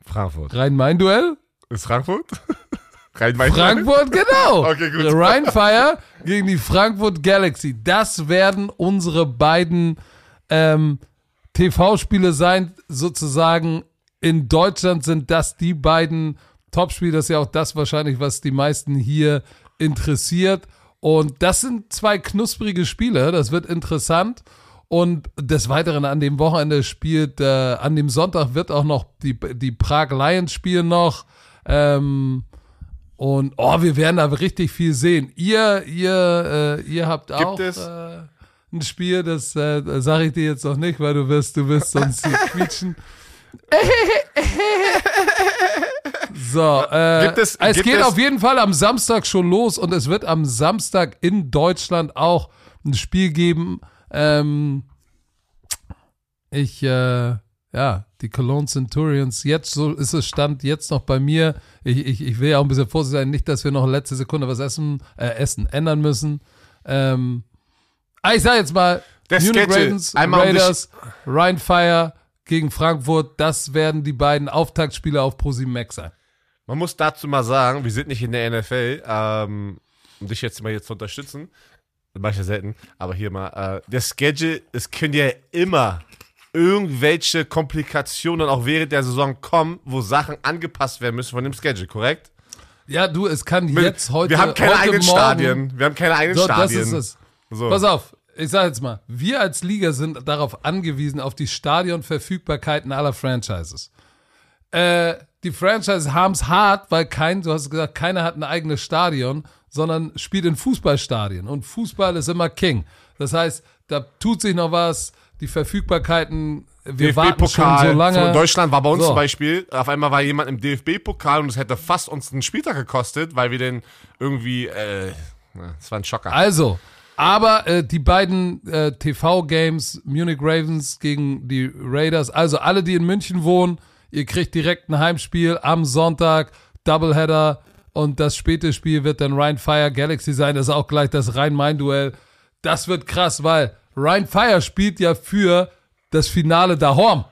Frankfurt. Rhein-Main-Duell? Ist Frankfurt? Rhein-Main? Frankfurt, genau. Okay, gut. Rhein Fire gegen die Frankfurt Galaxy. Das werden unsere beiden ähm, TV-Spiele sein, sozusagen. In Deutschland sind das die beiden Topspiele. Das ist ja auch das wahrscheinlich, was die meisten hier interessiert. Und das sind zwei knusprige Spiele. Das wird interessant. Und des Weiteren an dem Wochenende spielt, äh, an dem Sonntag wird auch noch die, die Prag Lions spielen noch. Ähm, und oh, wir werden da richtig viel sehen. Ihr, ihr, äh, ihr habt auch es- äh, ein Spiel, das äh, sage ich dir jetzt noch nicht, weil du wirst, du wirst sonst hier quietschen. So, äh, Gibt es- es gibt geht es- auf jeden Fall am Samstag schon los und es wird am Samstag in Deutschland auch ein Spiel geben. Ähm, ich, äh, ja, die Cologne Centurions, jetzt so ist es Stand jetzt noch bei mir. Ich, ich, ich will ja auch ein bisschen vorsichtig sein, nicht, dass wir noch letzte Sekunde was essen, äh, essen ändern müssen. Ähm, ah, ich sag jetzt mal, Der Munich Ravens, einmal Raiders, Rhein Fire gegen Frankfurt, das werden die beiden Auftaktspiele auf ProSieben Max sein. Man muss dazu mal sagen, wir sind nicht in der NFL, ähm, um dich jetzt mal hier zu unterstützen. Das mache ich ja selten, aber hier mal. Äh, der Schedule, es können ja immer irgendwelche Komplikationen auch während der Saison kommen, wo Sachen angepasst werden müssen von dem Schedule, korrekt? Ja, du, es kann jetzt heute. wir haben keine heute eigenen morgen, Stadien. Wir haben keine eigenen So, das Stadien. ist es. So. Pass auf, ich sag jetzt mal, wir als Liga sind darauf angewiesen, auf die Stadionverfügbarkeiten aller Franchises. Äh, die Franchises haben es hart, weil kein, du hast gesagt, keiner hat ein eigenes Stadion, sondern spielt in Fußballstadien. Und Fußball ist immer King. Das heißt, da tut sich noch was, die Verfügbarkeiten, wir warten schon so lange. In Deutschland war bei uns So. zum Beispiel, auf einmal war jemand im DFB-Pokal und es hätte fast uns einen Spieltag gekostet, weil wir den irgendwie, äh, das war ein Schocker. Also, aber äh, die beiden äh, TV-Games, Munich Ravens gegen die Raiders, also alle, die in München wohnen, ihr kriegt direkt ein Heimspiel am Sonntag, Doubleheader und das späte Spiel wird dann Rhein Fire Galaxy sein, das ist auch gleich das Rhein-Main-Duell. Das wird krass, weil Rhein Fire spielt ja für das Finale daheim.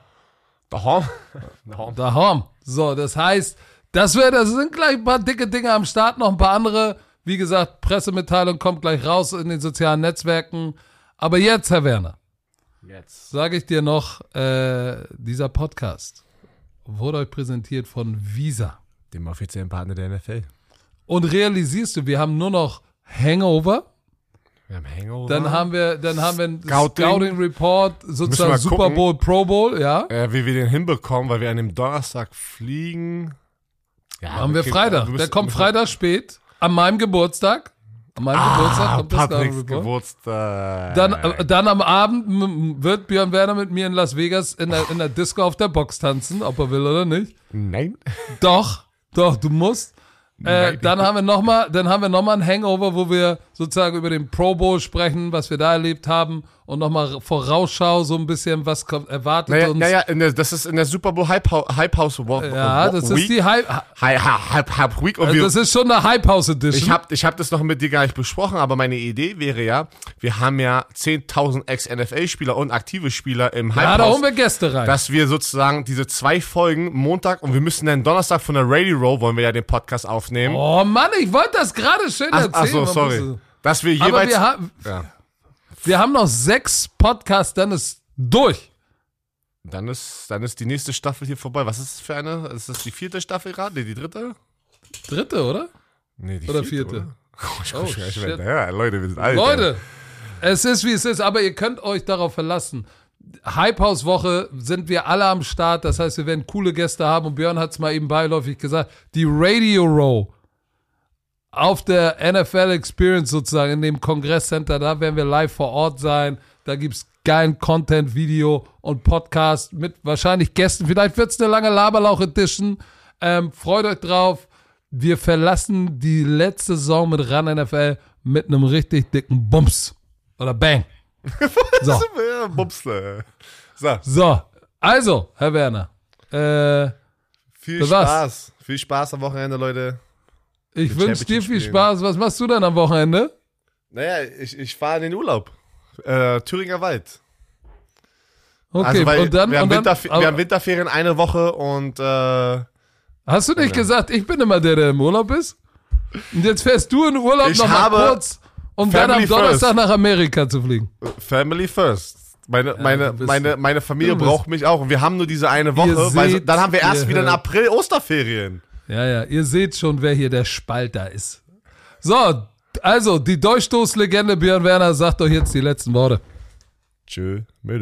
Daheim. Daheim. Daheim. So, das heißt, Das wäre, das sind gleich ein paar dicke Dinge am Start, noch ein paar andere. Wie gesagt, Pressemitteilung kommt gleich raus in den sozialen Netzwerken. Aber jetzt, Herr Werner, Jetzt. sage ich dir noch, äh, dieser Podcast wurde euch präsentiert von Visa. Dem offiziellen Partner der NFL. Und realisierst du, wir haben nur noch Hangover. Wir haben Hangover. Dann haben wir, dann haben wir einen Scouting. Scouting, Report, sozusagen wir Super gucken. Bowl, Pro Bowl, ja. äh, wie wir den hinbekommen, weil wir an dem Donnerstag fliegen. Ja, haben wir kriegen- Freitag. wir müssen- Der kommt Freitag spät, an meinem Geburtstag. An meinem Geburtstag Ah, kommt Patricks Report. Geburtstag. Dann, äh, dann am Abend wird Björn Werner mit mir in Las Vegas in der, in der Disco auf der Box tanzen, ob er will oder nicht. Nein. Doch, doch, du musst. Äh, dann haben wir noch mal, dann haben wir noch mal ein Hangover, wo wir sozusagen über den Pro Bowl sprechen, was wir da erlebt haben und noch mal Vorausschau so ein bisschen, was kommt, erwartet Naja, uns. naja der, das ist in der Super Bowl Hype, Hype House Woche. ja, das ist die Hype, Hype, Hype Week. Und also wir, das ist schon eine Hype House Edition. ich habe ich hab das noch mit dir gar nicht besprochen, aber meine Idee wäre ja, wir haben ja 10.000 Ex-NFL-Spieler und aktive Spieler im Hype ja, da House. holen wir Gäste rein. dass wir sozusagen diese zwei Folgen Montag und wir müssen dann Donnerstag von der Radio Row wollen wir ja den Podcast aufnehmen. oh Mann, ich wollte das gerade schön ach, erzählen. ach so, sorry. Dass wir Aber jeweils wir, haben, ja. wir haben noch sechs Podcasts, dann ist durch. Dann ist, dann ist die nächste Staffel hier vorbei. Was ist das für eine? Ist das die vierte Staffel gerade? Nee, die dritte? Dritte, oder? Nee, die Oder vierte. vierte? Oder? Oh, ich Oh, mehr shit. hinterher. Leute, wir sind alt. Leute, es ist wie es ist, aber ihr könnt euch darauf verlassen. Hype House Woche sind wir alle am Start, das heißt, wir werden coole Gäste haben und Björn hat es mal eben beiläufig gesagt, die Radio Row auf der NFL Experience sozusagen in dem Kongresscenter, da werden wir live vor Ort sein, da gibt's geilen Content, Video und Podcast mit wahrscheinlich Gästen, vielleicht wird's eine lange Laberlauch Edition, ähm, freut euch drauf, wir verlassen die letzte Saison mit RAN NFL mit einem richtig dicken Bums oder Bang. So. Bumsle. So, So, also, Herr Werner, äh, viel? Spaß. Viel Spaß am Wochenende, Leute. Ich wünsche dir viel Spaß. Was machst du denn am Wochenende? Naja, ich, ich fahre in den Urlaub. Äh, Thüringer Wald. Okay, also, weil und dann, wir, haben und dann wir haben Winterferien eine Woche und äh, hast du nicht gesagt, ich bin immer der, der im Urlaub ist? Und jetzt fährst du in Urlaub Ich noch mal kurz, um dann am Family Donnerstag first. nach Amerika zu fliegen. Family first. Meine, meine, du bist- meine, meine Familie braucht mich auch. Und wir haben nur diese eine Woche, weil dann haben wir erst wieder im hört. April Osterferien. Ja, ja, ihr seht schon, wer hier der Spalter ist. So, also, die Durchstoßlegende Björn Werner sagt euch jetzt die letzten Worte. Tschö, mit.